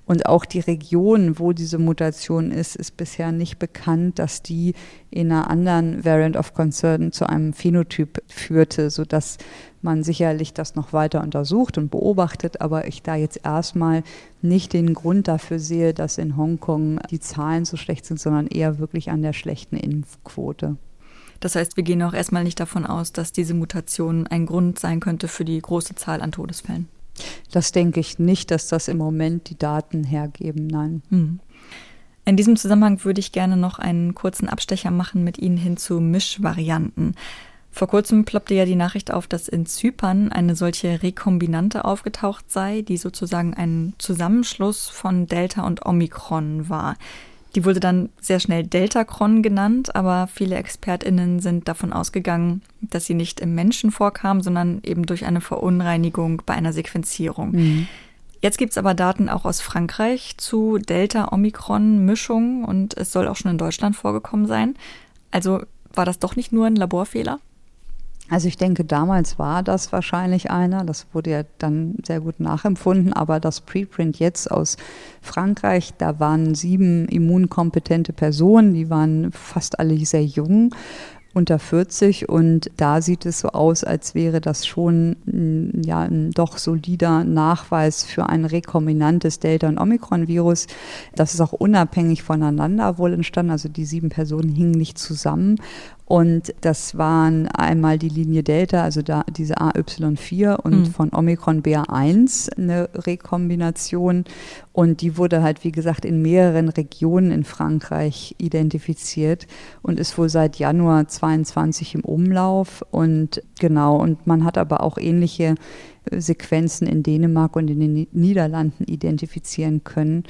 Und auch die Region, wo diese Mutation ist, ist bisher nicht bekannt, dass die in einer anderen Variant of Concern zu einem Phänotyp führte, sodass man sicherlich das noch weiter untersucht und beobachtet, aber ich da jetzt erstmal nicht den Grund dafür sehe, dass in Hongkong die Zahlen so schlecht sind, sondern eher wirklich an der schlechten Impfquote. Das heißt, wir gehen auch erstmal nicht davon aus, dass diese Mutation ein Grund sein könnte für die große Zahl an Todesfällen. Das denke ich nicht, dass das im Moment die Daten hergeben, nein. Hm. In diesem Zusammenhang würde ich gerne noch einen kurzen Abstecher machen mit Ihnen hin zu Mischvarianten. Vor kurzem ploppte ja die Nachricht auf, dass in Zypern eine solche Rekombinante aufgetaucht sei, die sozusagen ein Zusammenschluss von Delta und Omikron war. Die wurde dann sehr schnell Deltacron genannt, aber viele ExpertInnen sind davon ausgegangen, dass sie nicht im Menschen vorkam, sondern eben durch eine Verunreinigung bei einer Sequenzierung. Mhm. Jetzt gibt es aber Daten auch aus Frankreich zu Delta-Omikron-Mischungen und es soll auch schon in Deutschland vorgekommen sein. Also war das doch nicht nur ein Laborfehler? Also ich denke, damals war das wahrscheinlich einer, das wurde ja dann sehr gut nachempfunden, aber das Preprint jetzt aus Frankreich, da waren sieben immunkompetente Personen, die waren fast alle sehr jung unter 40 und da sieht es so aus, als wäre das schon ja, ein doch solider Nachweis für ein rekombinantes Delta- und Omikron-Virus. Das ist auch unabhängig voneinander wohl entstanden, also die sieben Personen hingen nicht zusammen und das waren einmal die Linie Delta, also da diese AY4 und mhm. von Omikron BA1 eine Rekombination. Und die wurde halt, wie gesagt, in mehreren Regionen in Frankreich identifiziert und ist wohl seit Januar 22 im Umlauf. Und genau, und man hat aber auch ähnliche Sequenzen in Dänemark und in den Niederlanden identifizieren können.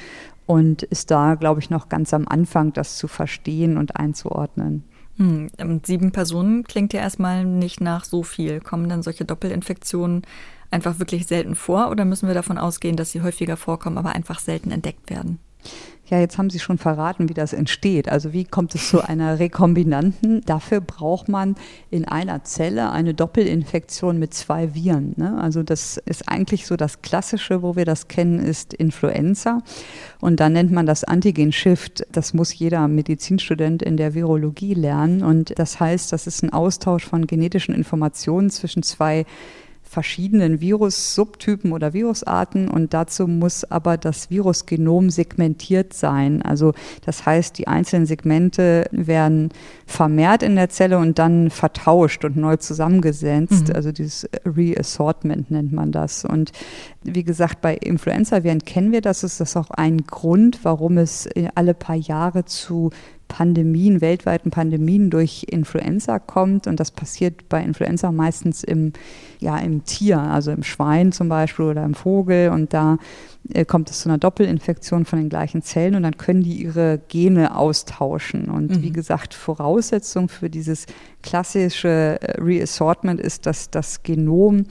und ist da, glaube ich, noch ganz am Anfang, das zu verstehen und einzuordnen. Hm, sieben Personen klingt ja erstmal nicht nach so viel. Kommen dann solche Doppelinfektionen einfach wirklich selten vor oder müssen wir davon ausgehen, dass sie häufiger vorkommen, aber einfach selten entdeckt werden? Ja, jetzt haben Sie schon verraten, wie das entsteht. Also wie kommt es zu einer Rekombinanten? Dafür braucht man in einer Zelle eine Doppelinfektion mit zwei Viren. Ne? Also das ist eigentlich so das Klassische, wo wir das kennen, ist Influenza. Und da nennt man das Antigen-Shift. Das muss jeder Medizinstudent in der Virologie lernen. Und das heißt, das ist ein Austausch von genetischen Informationen zwischen zwei verschiedenen Virus-Subtypen oder Virusarten und dazu muss aber das Virusgenom segmentiert sein. Also das heißt, die einzelnen Segmente werden vermehrt in der Zelle und dann vertauscht und neu zusammengesetzt. Mhm. Also dieses Reassortment nennt man das. Und wie gesagt, bei Influenza-Viren kennen wir das. Ist das auch ein Grund, warum es alle paar Jahre zu Pandemien, weltweiten Pandemien durch Influenza kommt. Und das passiert bei Influenza meistens im, ja, im Tier, also im Schwein zum Beispiel oder im Vogel. Und da äh, kommt es zu einer Doppelinfektion von den gleichen Zellen und dann können die ihre Gene austauschen. Und mhm. wie gesagt, Voraussetzung für dieses klassische äh, Reassortment ist, dass das Genom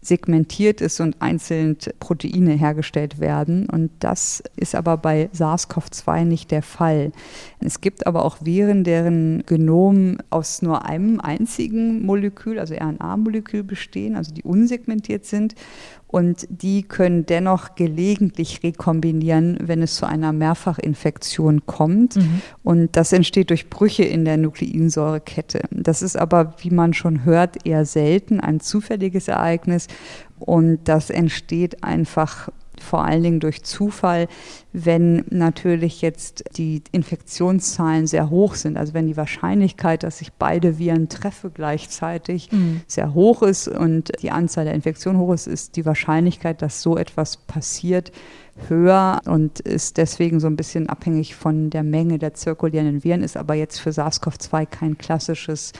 segmentiert ist und einzeln Proteine hergestellt werden. Und das ist aber bei SARS-CoV-2 nicht der Fall. Es gibt aber auch Viren, deren Genom aus nur einem einzigen Molekül, also RNA-Molekül bestehen, also die unsegmentiert sind und die können dennoch gelegentlich rekombinieren, wenn es zu einer Mehrfachinfektion kommt. Mhm. Und das entsteht durch Brüche in der Nukleinsäurekette. Das ist aber, wie man schon hört, eher selten ein zufälliges Ereignis. Und das entsteht einfach vor allen Dingen durch Zufall, wenn natürlich jetzt die Infektionszahlen sehr hoch sind. Also wenn die Wahrscheinlichkeit, dass ich beide Viren treffe gleichzeitig, mhm. sehr hoch ist und die Anzahl der Infektionen hoch ist, ist die Wahrscheinlichkeit, dass so etwas passiert, höher und ist deswegen so ein bisschen abhängig von der Menge der zirkulierenden Viren, ist aber jetzt für SARS-CoV-2 kein klassisches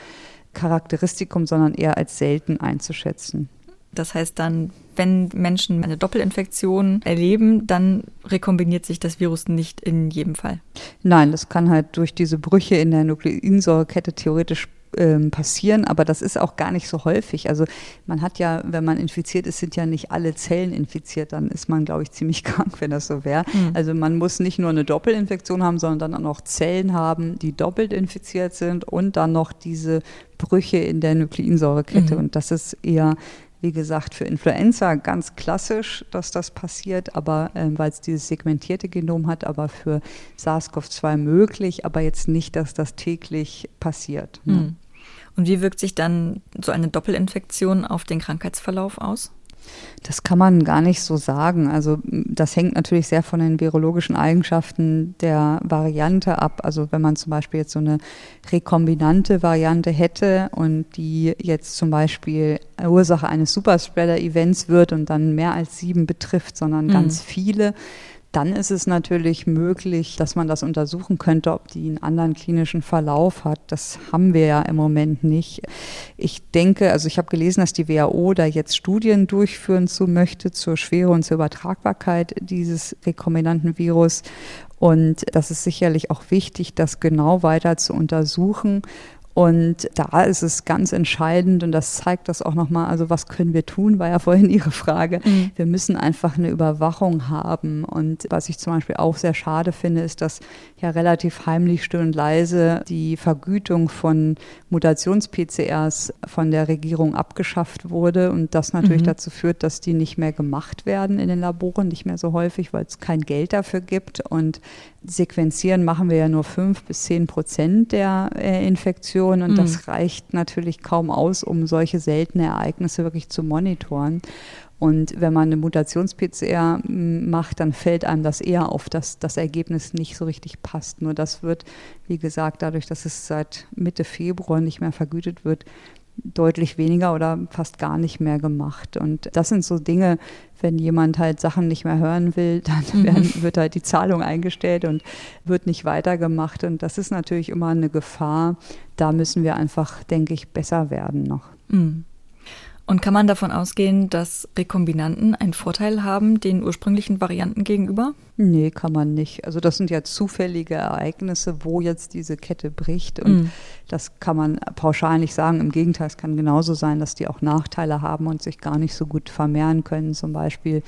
Charakteristikum, sondern eher als selten einzuschätzen. Das heißt dann, wenn Menschen eine Doppelinfektion erleben, dann rekombiniert sich das Virus nicht in jedem Fall. Nein, das kann halt durch diese Brüche in der Nukleinsäurekette theoretisch ähm, passieren, aber das ist auch gar nicht so häufig. Also man hat ja, wenn man infiziert ist, sind ja nicht alle Zellen infiziert, dann ist man, glaube ich, ziemlich krank, wenn das so wäre. Mhm. Also man muss nicht nur eine Doppelinfektion haben, sondern dann auch noch Zellen haben, die doppelt infiziert sind und dann noch diese Brüche in der Nukleinsäurekette. Mhm. Und das ist eher wie gesagt, für Influenza ganz klassisch, dass das passiert, aber äh, weil es dieses segmentierte Genom hat, aber für SARS-CoV-2 möglich, aber jetzt nicht, dass das täglich passiert. Ne? Hm. Und wie wirkt sich dann so eine Doppelinfektion auf den Krankheitsverlauf aus? Das kann man gar nicht so sagen. Also das hängt natürlich sehr von den virologischen Eigenschaften der Variante ab. Also wenn man zum Beispiel jetzt so eine rekombinante Variante hätte und die jetzt zum Beispiel Ursache eines Superspreader-Events wird und dann mehr als sieben betrifft, sondern mhm. ganz viele, dann ist es natürlich möglich, dass man das untersuchen könnte, ob die einen anderen klinischen Verlauf hat. Das haben wir ja im Moment nicht. Ich denke, also ich habe gelesen, dass die WHO da jetzt Studien durchführen zu möchte zur Schwere und zur Übertragbarkeit dieses rekombinanten Virus. Und das ist sicherlich auch wichtig, das genau weiter zu untersuchen und da ist es ganz entscheidend und das zeigt das auch nochmal, also was können wir tun, war ja vorhin Ihre Frage. Mhm. Wir müssen einfach eine Überwachung haben. Und was ich zum Beispiel auch sehr schade finde, ist, dass ja relativ heimlich, still und leise die Vergütung von Mutations-PCRs von der Regierung abgeschafft wurde und das natürlich mhm. dazu führt, dass die nicht mehr gemacht werden in den Laboren, nicht mehr so häufig, weil es kein Geld dafür gibt. Und sequenzieren machen wir ja nur fünf bis zehn Prozent der äh, Infektionen. Infektion und mhm. das reicht natürlich kaum aus, um solche seltene Ereignisse wirklich zu monitoren. Und wenn man eine Mutations-PCR macht, dann fällt einem das eher auf, dass das Ergebnis nicht so richtig passt. Nur das wird, wie gesagt, dadurch, dass es seit Mitte Februar nicht mehr vergütet wird, deutlich weniger oder fast gar nicht mehr gemacht. Und das sind so Dinge, wenn jemand halt Sachen nicht mehr hören will, dann mhm. werden, wird halt die Zahlung eingestellt und wird nicht weitergemacht. Und das ist natürlich immer eine Gefahr. Da müssen wir einfach, denke ich, besser werden noch. Mhm. Und kann man davon ausgehen, dass Rekombinanten einen Vorteil haben den ursprünglichen Varianten gegenüber? Nee, kann man nicht. Also das sind ja zufällige Ereignisse, wo jetzt diese Kette bricht. Und mm. das kann man pauschal nicht sagen. Im Gegenteil, es kann genauso sein, dass die auch Nachteile haben und sich gar nicht so gut vermehren können. Zum Beispiel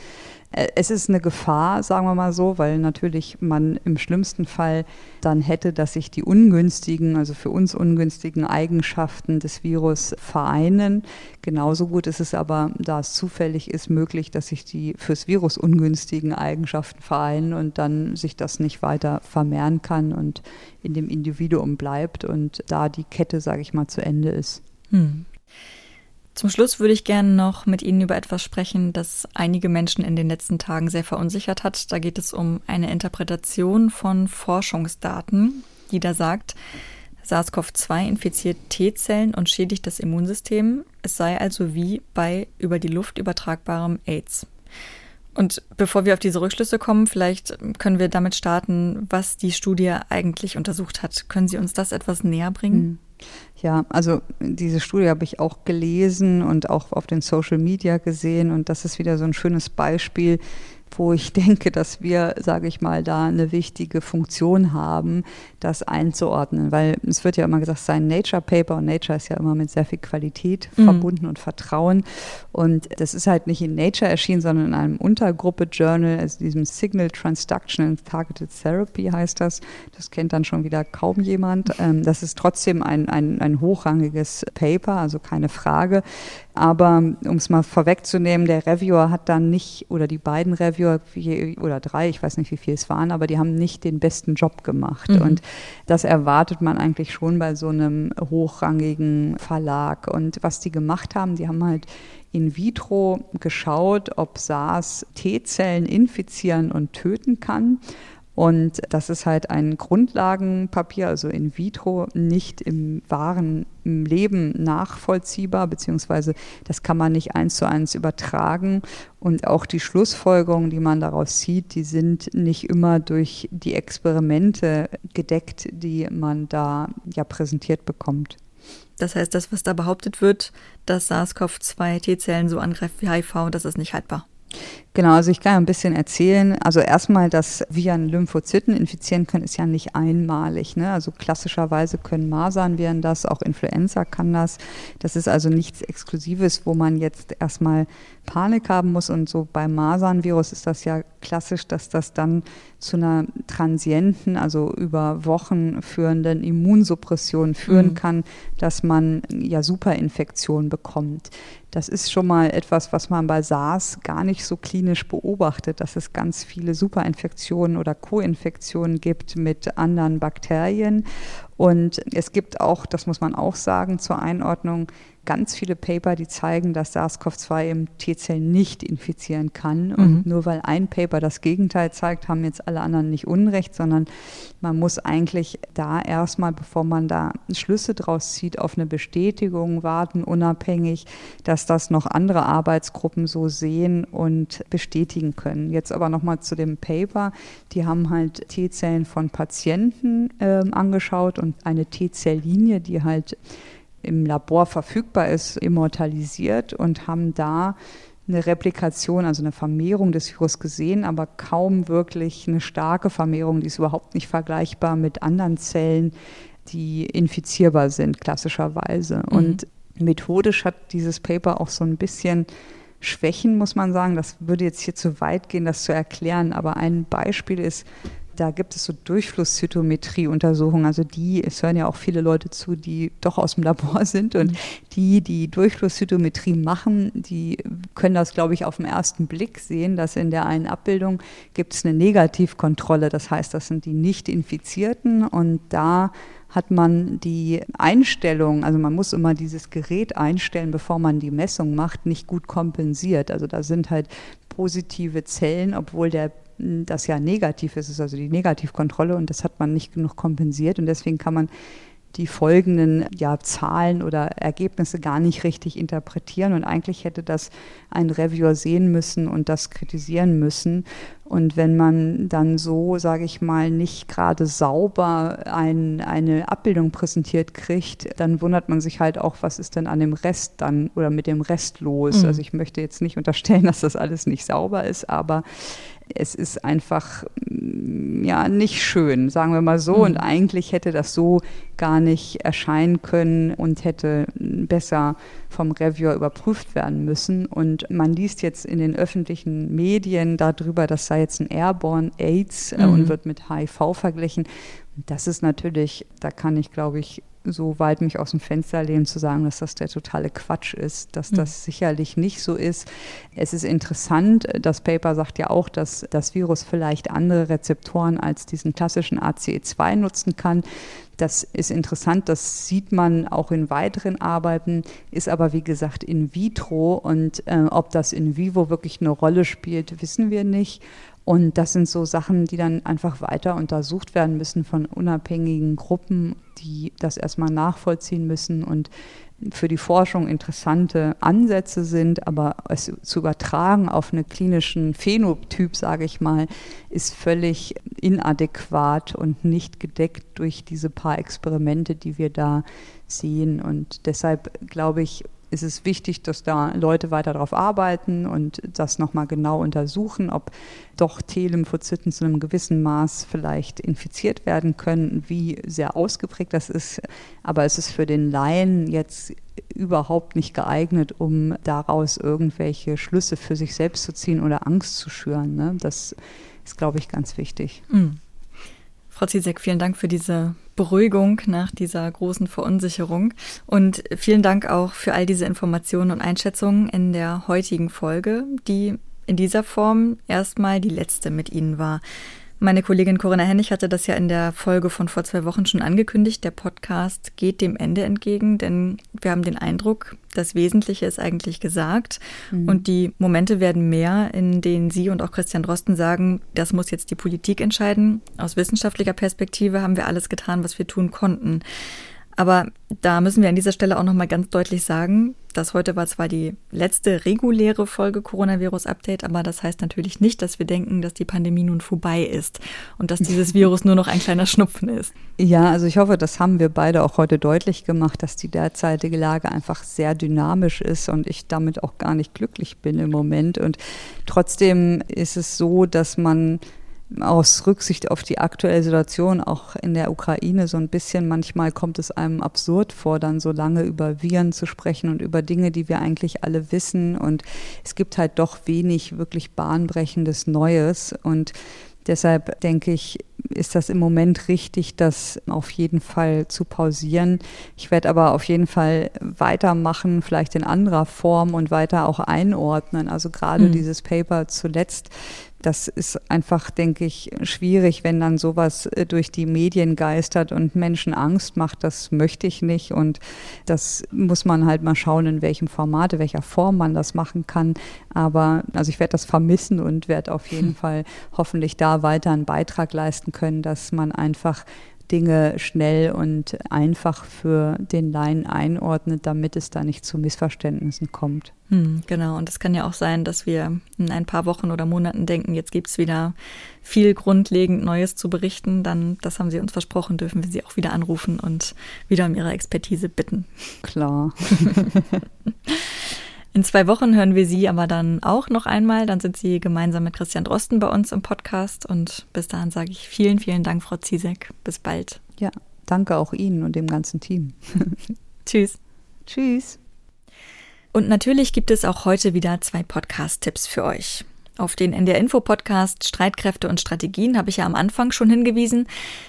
es ist eine Gefahr, sagen wir mal so, weil natürlich man im schlimmsten Fall dann hätte, dass sich die ungünstigen, also für uns ungünstigen Eigenschaften des Virus vereinen. Genauso gut ist es aber, da es zufällig ist, möglich, dass sich die fürs Virus ungünstigen Eigenschaften vereinen und dann sich das nicht weiter vermehren kann und in dem Individuum bleibt und da die Kette, sage ich mal, zu Ende ist. Hm. Zum Schluss würde ich gerne noch mit Ihnen über etwas sprechen, das einige Menschen in den letzten Tagen sehr verunsichert hat. Da geht es um eine Interpretation von Forschungsdaten, die da sagt, SARS-CoV-2 infiziert T-Zellen und schädigt das Immunsystem. Es sei also wie bei über die Luft übertragbarem AIDS. Und bevor wir auf diese Rückschlüsse kommen, vielleicht können wir damit starten, was die Studie eigentlich untersucht hat. Können Sie uns das etwas näher bringen? Mhm. Ja, also diese Studie habe ich auch gelesen und auch auf den Social Media gesehen und das ist wieder so ein schönes Beispiel, wo ich denke, dass wir, sage ich mal, da eine wichtige Funktion haben, das einzuordnen. Weil es wird ja immer gesagt, es sei ein Nature Paper und Nature ist ja immer mit sehr viel Qualität mhm. verbunden und Vertrauen. Und das ist halt nicht in Nature erschienen, sondern in einem Untergruppe-Journal, also diesem Signal Transduction and Targeted Therapy heißt das. Das kennt dann schon wieder kaum jemand. Ähm, das ist trotzdem ein, ein, ein hochrangiges Paper, also keine Frage. Aber um es mal vorwegzunehmen, der Reviewer hat dann nicht, oder die beiden Reviewer, oder drei, ich weiß nicht, wie viele es waren, aber die haben nicht den besten Job gemacht. Mhm. Und das erwartet man eigentlich schon bei so einem hochrangigen Verlag. Und was die gemacht haben, die haben halt in vitro geschaut, ob SARS T-Zellen infizieren und töten kann und das ist halt ein Grundlagenpapier, also in vitro, nicht im wahren Leben nachvollziehbar, beziehungsweise das kann man nicht eins zu eins übertragen. Und auch die Schlussfolgerungen, die man daraus zieht, die sind nicht immer durch die Experimente gedeckt, die man da ja präsentiert bekommt. Das heißt, das, was da behauptet wird, dass SARS-CoV-2 T-Zellen so angreift wie HIV, das ist nicht haltbar. Genau, also ich kann ein bisschen erzählen. Also erstmal, dass Viren Lymphozyten infizieren können, ist ja nicht einmalig. Ne? Also klassischerweise können Masernviren das, auch Influenza kann das. Das ist also nichts Exklusives, wo man jetzt erstmal Panik haben muss. Und so beim Masernvirus ist das ja klassisch, dass das dann zu einer transienten, also über Wochen führenden Immunsuppression führen mhm. kann, dass man ja Superinfektionen bekommt. Das ist schon mal etwas, was man bei SARS gar nicht so klinisch beobachtet, dass es ganz viele Superinfektionen oder Co-Infektionen gibt mit anderen Bakterien. Und es gibt auch, das muss man auch sagen, zur Einordnung ganz viele Paper, die zeigen, dass SARS-CoV-2 im T-Zellen nicht infizieren kann. Und mhm. nur weil ein Paper das Gegenteil zeigt, haben jetzt alle anderen nicht Unrecht, sondern man muss eigentlich da erstmal, bevor man da Schlüsse draus zieht, auf eine Bestätigung warten, unabhängig, dass das noch andere Arbeitsgruppen so sehen und bestätigen können. Jetzt aber nochmal zu dem Paper. Die haben halt T-Zellen von Patienten äh, angeschaut und eine T-Zelllinie, die halt im Labor verfügbar ist, immortalisiert und haben da eine Replikation, also eine Vermehrung des Virus gesehen, aber kaum wirklich eine starke Vermehrung. Die ist überhaupt nicht vergleichbar mit anderen Zellen, die infizierbar sind, klassischerweise. Mhm. Und methodisch hat dieses Paper auch so ein bisschen Schwächen, muss man sagen. Das würde jetzt hier zu weit gehen, das zu erklären. Aber ein Beispiel ist, da gibt es so Durchflusszytometrie-Untersuchungen. Also die, es hören ja auch viele Leute zu, die doch aus dem Labor sind und die, die Durchflusszytometrie machen, die können das, glaube ich, auf den ersten Blick sehen, dass in der einen Abbildung gibt es eine Negativkontrolle. Das heißt, das sind die Nicht-Infizierten und da hat man die Einstellung, also man muss immer dieses Gerät einstellen, bevor man die Messung macht, nicht gut kompensiert. Also da sind halt positive Zellen, obwohl der das ja negativ ist, ist also die Negativkontrolle und das hat man nicht genug kompensiert und deswegen kann man die folgenden ja, Zahlen oder Ergebnisse gar nicht richtig interpretieren. Und eigentlich hätte das ein Reviewer sehen müssen und das kritisieren müssen. Und wenn man dann so, sage ich mal, nicht gerade sauber ein, eine Abbildung präsentiert kriegt, dann wundert man sich halt auch, was ist denn an dem Rest dann oder mit dem Rest los. Mhm. Also ich möchte jetzt nicht unterstellen, dass das alles nicht sauber ist, aber es ist einfach mm, ja nicht schön, sagen wir mal so. Mhm. Und eigentlich hätte das so gar nicht erscheinen können und hätte besser vom Reviewer überprüft werden müssen. Und man liest jetzt in den öffentlichen Medien darüber, das sei jetzt ein Airborne AIDS äh, mhm. und wird mit HIV verglichen. Das ist natürlich, da kann ich, glaube ich, so weit mich aus dem Fenster lehnen zu sagen, dass das der totale Quatsch ist, dass hm. das sicherlich nicht so ist. Es ist interessant, das Paper sagt ja auch, dass das Virus vielleicht andere Rezeptoren als diesen klassischen ACE2 nutzen kann. Das ist interessant, das sieht man auch in weiteren Arbeiten, ist aber wie gesagt in vitro und äh, ob das in vivo wirklich eine Rolle spielt, wissen wir nicht. Und das sind so Sachen, die dann einfach weiter untersucht werden müssen von unabhängigen Gruppen, die das erstmal nachvollziehen müssen und für die Forschung interessante Ansätze sind, aber es zu übertragen auf einen klinischen Phänotyp, sage ich mal, ist völlig inadäquat und nicht gedeckt durch diese paar Experimente, die wir da sehen. Und deshalb glaube ich, ist es wichtig, dass da Leute weiter darauf arbeiten und das nochmal genau untersuchen, ob doch T-Lymphozyten zu einem gewissen Maß vielleicht infiziert werden können, wie sehr ausgeprägt das ist. Aber es ist für den Laien jetzt überhaupt nicht geeignet, um daraus irgendwelche Schlüsse für sich selbst zu ziehen oder Angst zu schüren. Ne? Das ist, glaube ich, ganz wichtig. Mhm. Frau Zizek, vielen Dank für diese Beruhigung nach dieser großen Verunsicherung und vielen Dank auch für all diese Informationen und Einschätzungen in der heutigen Folge, die in dieser Form erstmal die letzte mit Ihnen war. Meine Kollegin Corinna Hennig hatte das ja in der Folge von vor zwei Wochen schon angekündigt. Der Podcast geht dem Ende entgegen, denn wir haben den Eindruck, das Wesentliche ist eigentlich gesagt mhm. und die Momente werden mehr, in denen Sie und auch Christian Drosten sagen, das muss jetzt die Politik entscheiden. Aus wissenschaftlicher Perspektive haben wir alles getan, was wir tun konnten. Aber da müssen wir an dieser Stelle auch nochmal ganz deutlich sagen, dass heute war zwar die letzte reguläre Folge Coronavirus Update, aber das heißt natürlich nicht, dass wir denken, dass die Pandemie nun vorbei ist und dass dieses Virus nur noch ein kleiner Schnupfen ist. Ja, also ich hoffe, das haben wir beide auch heute deutlich gemacht, dass die derzeitige Lage einfach sehr dynamisch ist und ich damit auch gar nicht glücklich bin im Moment. Und trotzdem ist es so, dass man aus Rücksicht auf die aktuelle Situation auch in der Ukraine so ein bisschen, manchmal kommt es einem absurd vor, dann so lange über Viren zu sprechen und über Dinge, die wir eigentlich alle wissen. Und es gibt halt doch wenig wirklich bahnbrechendes Neues. Und deshalb denke ich, ist das im Moment richtig, das auf jeden Fall zu pausieren. Ich werde aber auf jeden Fall weitermachen, vielleicht in anderer Form und weiter auch einordnen. Also gerade mhm. dieses Paper zuletzt das ist einfach, denke ich, schwierig, wenn dann sowas äh, durch die Medien geistert und Menschen Angst macht. Das möchte ich nicht. Und das muss man halt mal schauen, in welchem Format, in welcher Form man das machen kann. Aber also ich werde das vermissen und werde auf jeden Fall hoffentlich da weiter einen Beitrag leisten können, dass man einfach Dinge schnell und einfach für den Laien einordnet, damit es da nicht zu Missverständnissen kommt. Hm, genau, und es kann ja auch sein, dass wir in ein paar Wochen oder Monaten denken, jetzt gibt es wieder viel grundlegend Neues zu berichten. Dann, das haben Sie uns versprochen, dürfen wir Sie auch wieder anrufen und wieder um Ihre Expertise bitten. Klar. In zwei Wochen hören wir Sie aber dann auch noch einmal. Dann sind Sie gemeinsam mit Christian Drosten bei uns im Podcast. Und bis dahin sage ich vielen, vielen Dank, Frau Ziesek. Bis bald. Ja, danke auch Ihnen und dem ganzen Team. Tschüss. Tschüss. Und natürlich gibt es auch heute wieder zwei Podcast-Tipps für euch. Auf den NDR Info Podcast Streitkräfte und Strategien habe ich ja am Anfang schon hingewiesen.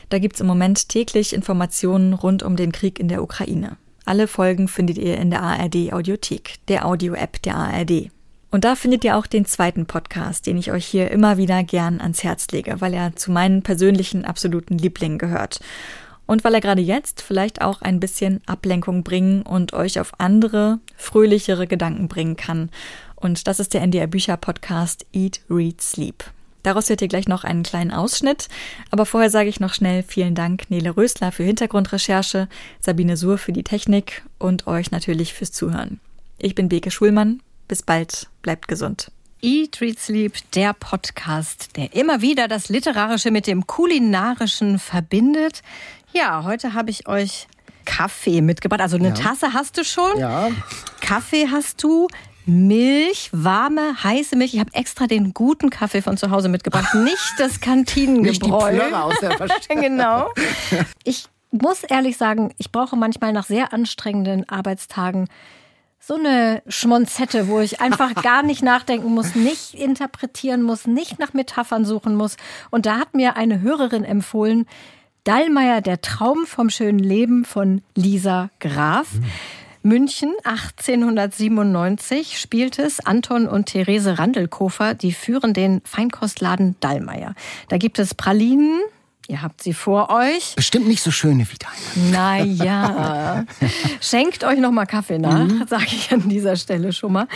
Da gibt es im Moment täglich Informationen rund um den Krieg in der Ukraine. Alle Folgen findet ihr in der ARD Audiothek, der Audio-App der ARD. Und da findet ihr auch den zweiten Podcast, den ich euch hier immer wieder gern ans Herz lege, weil er zu meinen persönlichen absoluten Lieblingen gehört. Und weil er gerade jetzt vielleicht auch ein bisschen Ablenkung bringen und euch auf andere, fröhlichere Gedanken bringen kann. Und das ist der NDR Bücher Podcast Eat, Read, Sleep. Daraus hört ihr gleich noch einen kleinen Ausschnitt. Aber vorher sage ich noch schnell vielen Dank Nele Rösler für Hintergrundrecherche, Sabine Suhr für die Technik und euch natürlich fürs Zuhören. Ich bin Beke Schulmann. Bis bald. Bleibt gesund. Eat, Read, Sleep, der Podcast, der immer wieder das Literarische mit dem Kulinarischen verbindet. Ja, heute habe ich euch Kaffee mitgebracht. Also eine ja. Tasse hast du schon. Ja. Kaffee hast du. Milch, warme, heiße Milch. Ich habe extra den guten Kaffee von zu Hause mitgebracht, nicht das Kantinengebräu. Nicht die aus der Genau. Ich muss ehrlich sagen, ich brauche manchmal nach sehr anstrengenden Arbeitstagen so eine Schmonzette, wo ich einfach gar nicht nachdenken muss, nicht interpretieren muss, nicht nach Metaphern suchen muss. Und da hat mir eine Hörerin empfohlen, Dallmayr, der Traum vom schönen Leben von Lisa Graf. Mhm. München 1897 spielt es Anton und Therese Randelkofer, die führen den Feinkostladen Dallmayr. Da gibt es Pralinen, Ihr habt sie vor euch. Bestimmt nicht so schöne wie deine. Naja. Schenkt euch noch mal Kaffee nach, mhm. sage ich an dieser Stelle schon mal.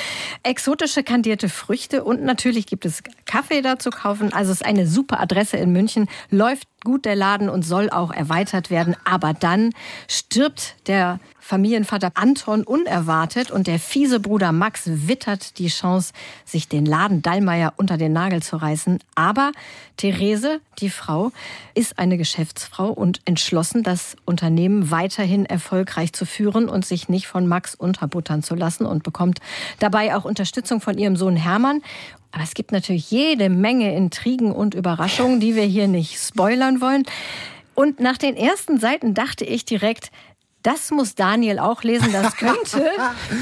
Exotische kandierte Früchte und natürlich gibt es Kaffee da zu kaufen. Also es ist eine super Adresse in München. Läuft gut der Laden und soll auch erweitert werden. Aber dann stirbt der Familienvater Anton unerwartet und der fiese Bruder Max wittert die Chance, sich den Laden Dallmayr unter den Nagel zu reißen. Aber Therese, die Frau, ist eine Geschäftsfrau und entschlossen, das Unternehmen weiterhin erfolgreich zu führen und sich nicht von Max unterbuttern zu lassen und bekommt dabei auch Unterstützung von ihrem Sohn Hermann. Aber es gibt natürlich jede Menge Intrigen und Überraschungen, die wir hier nicht spoilern wollen. Und nach den ersten Seiten dachte ich direkt, das muss Daniel auch lesen. Das könnte,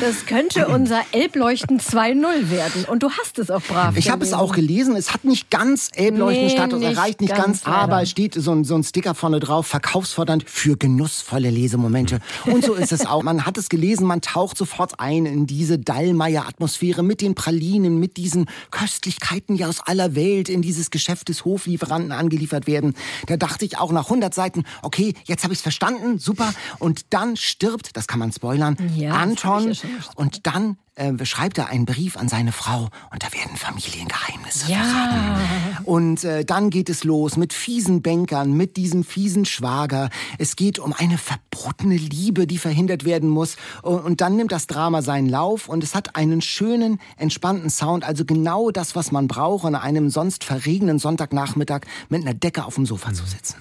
das könnte unser Elbleuchten 2.0 werden. Und du hast es auch brav. Ich habe es auch gelesen. Es hat nicht ganz Elbleuchten-Status nee, erreicht, nicht ganz, ganz aber es steht so ein, so ein Sticker vorne drauf, verkaufsfordernd für genussvolle Lesemomente. Und so ist es auch. Man hat es gelesen, man taucht sofort ein in diese Dallmayr-Atmosphäre mit den Pralinen, mit diesen Köstlichkeiten, die aus aller Welt in dieses Geschäft des Hoflieferanten angeliefert werden. Da dachte ich auch nach 100 Seiten, okay, jetzt habe ich es verstanden, super. Und dann stirbt, das kann man spoilern, ja, Anton. und dann äh, schreibt er einen Brief an seine Frau und da werden Familiengeheimnisse ja. verraten. Und äh, dann geht es los mit fiesen Bankern, mit diesem fiesen Schwager. Es geht um eine verbotene Liebe, die verhindert werden muss. Und, dann nimmt das Drama seinen Lauf und es hat einen schönen, entspannten Sound. Also genau das, was man braucht, an einem sonst verregenen Sonntagnachmittag mit einer Decke auf dem Sofa zu sitzen.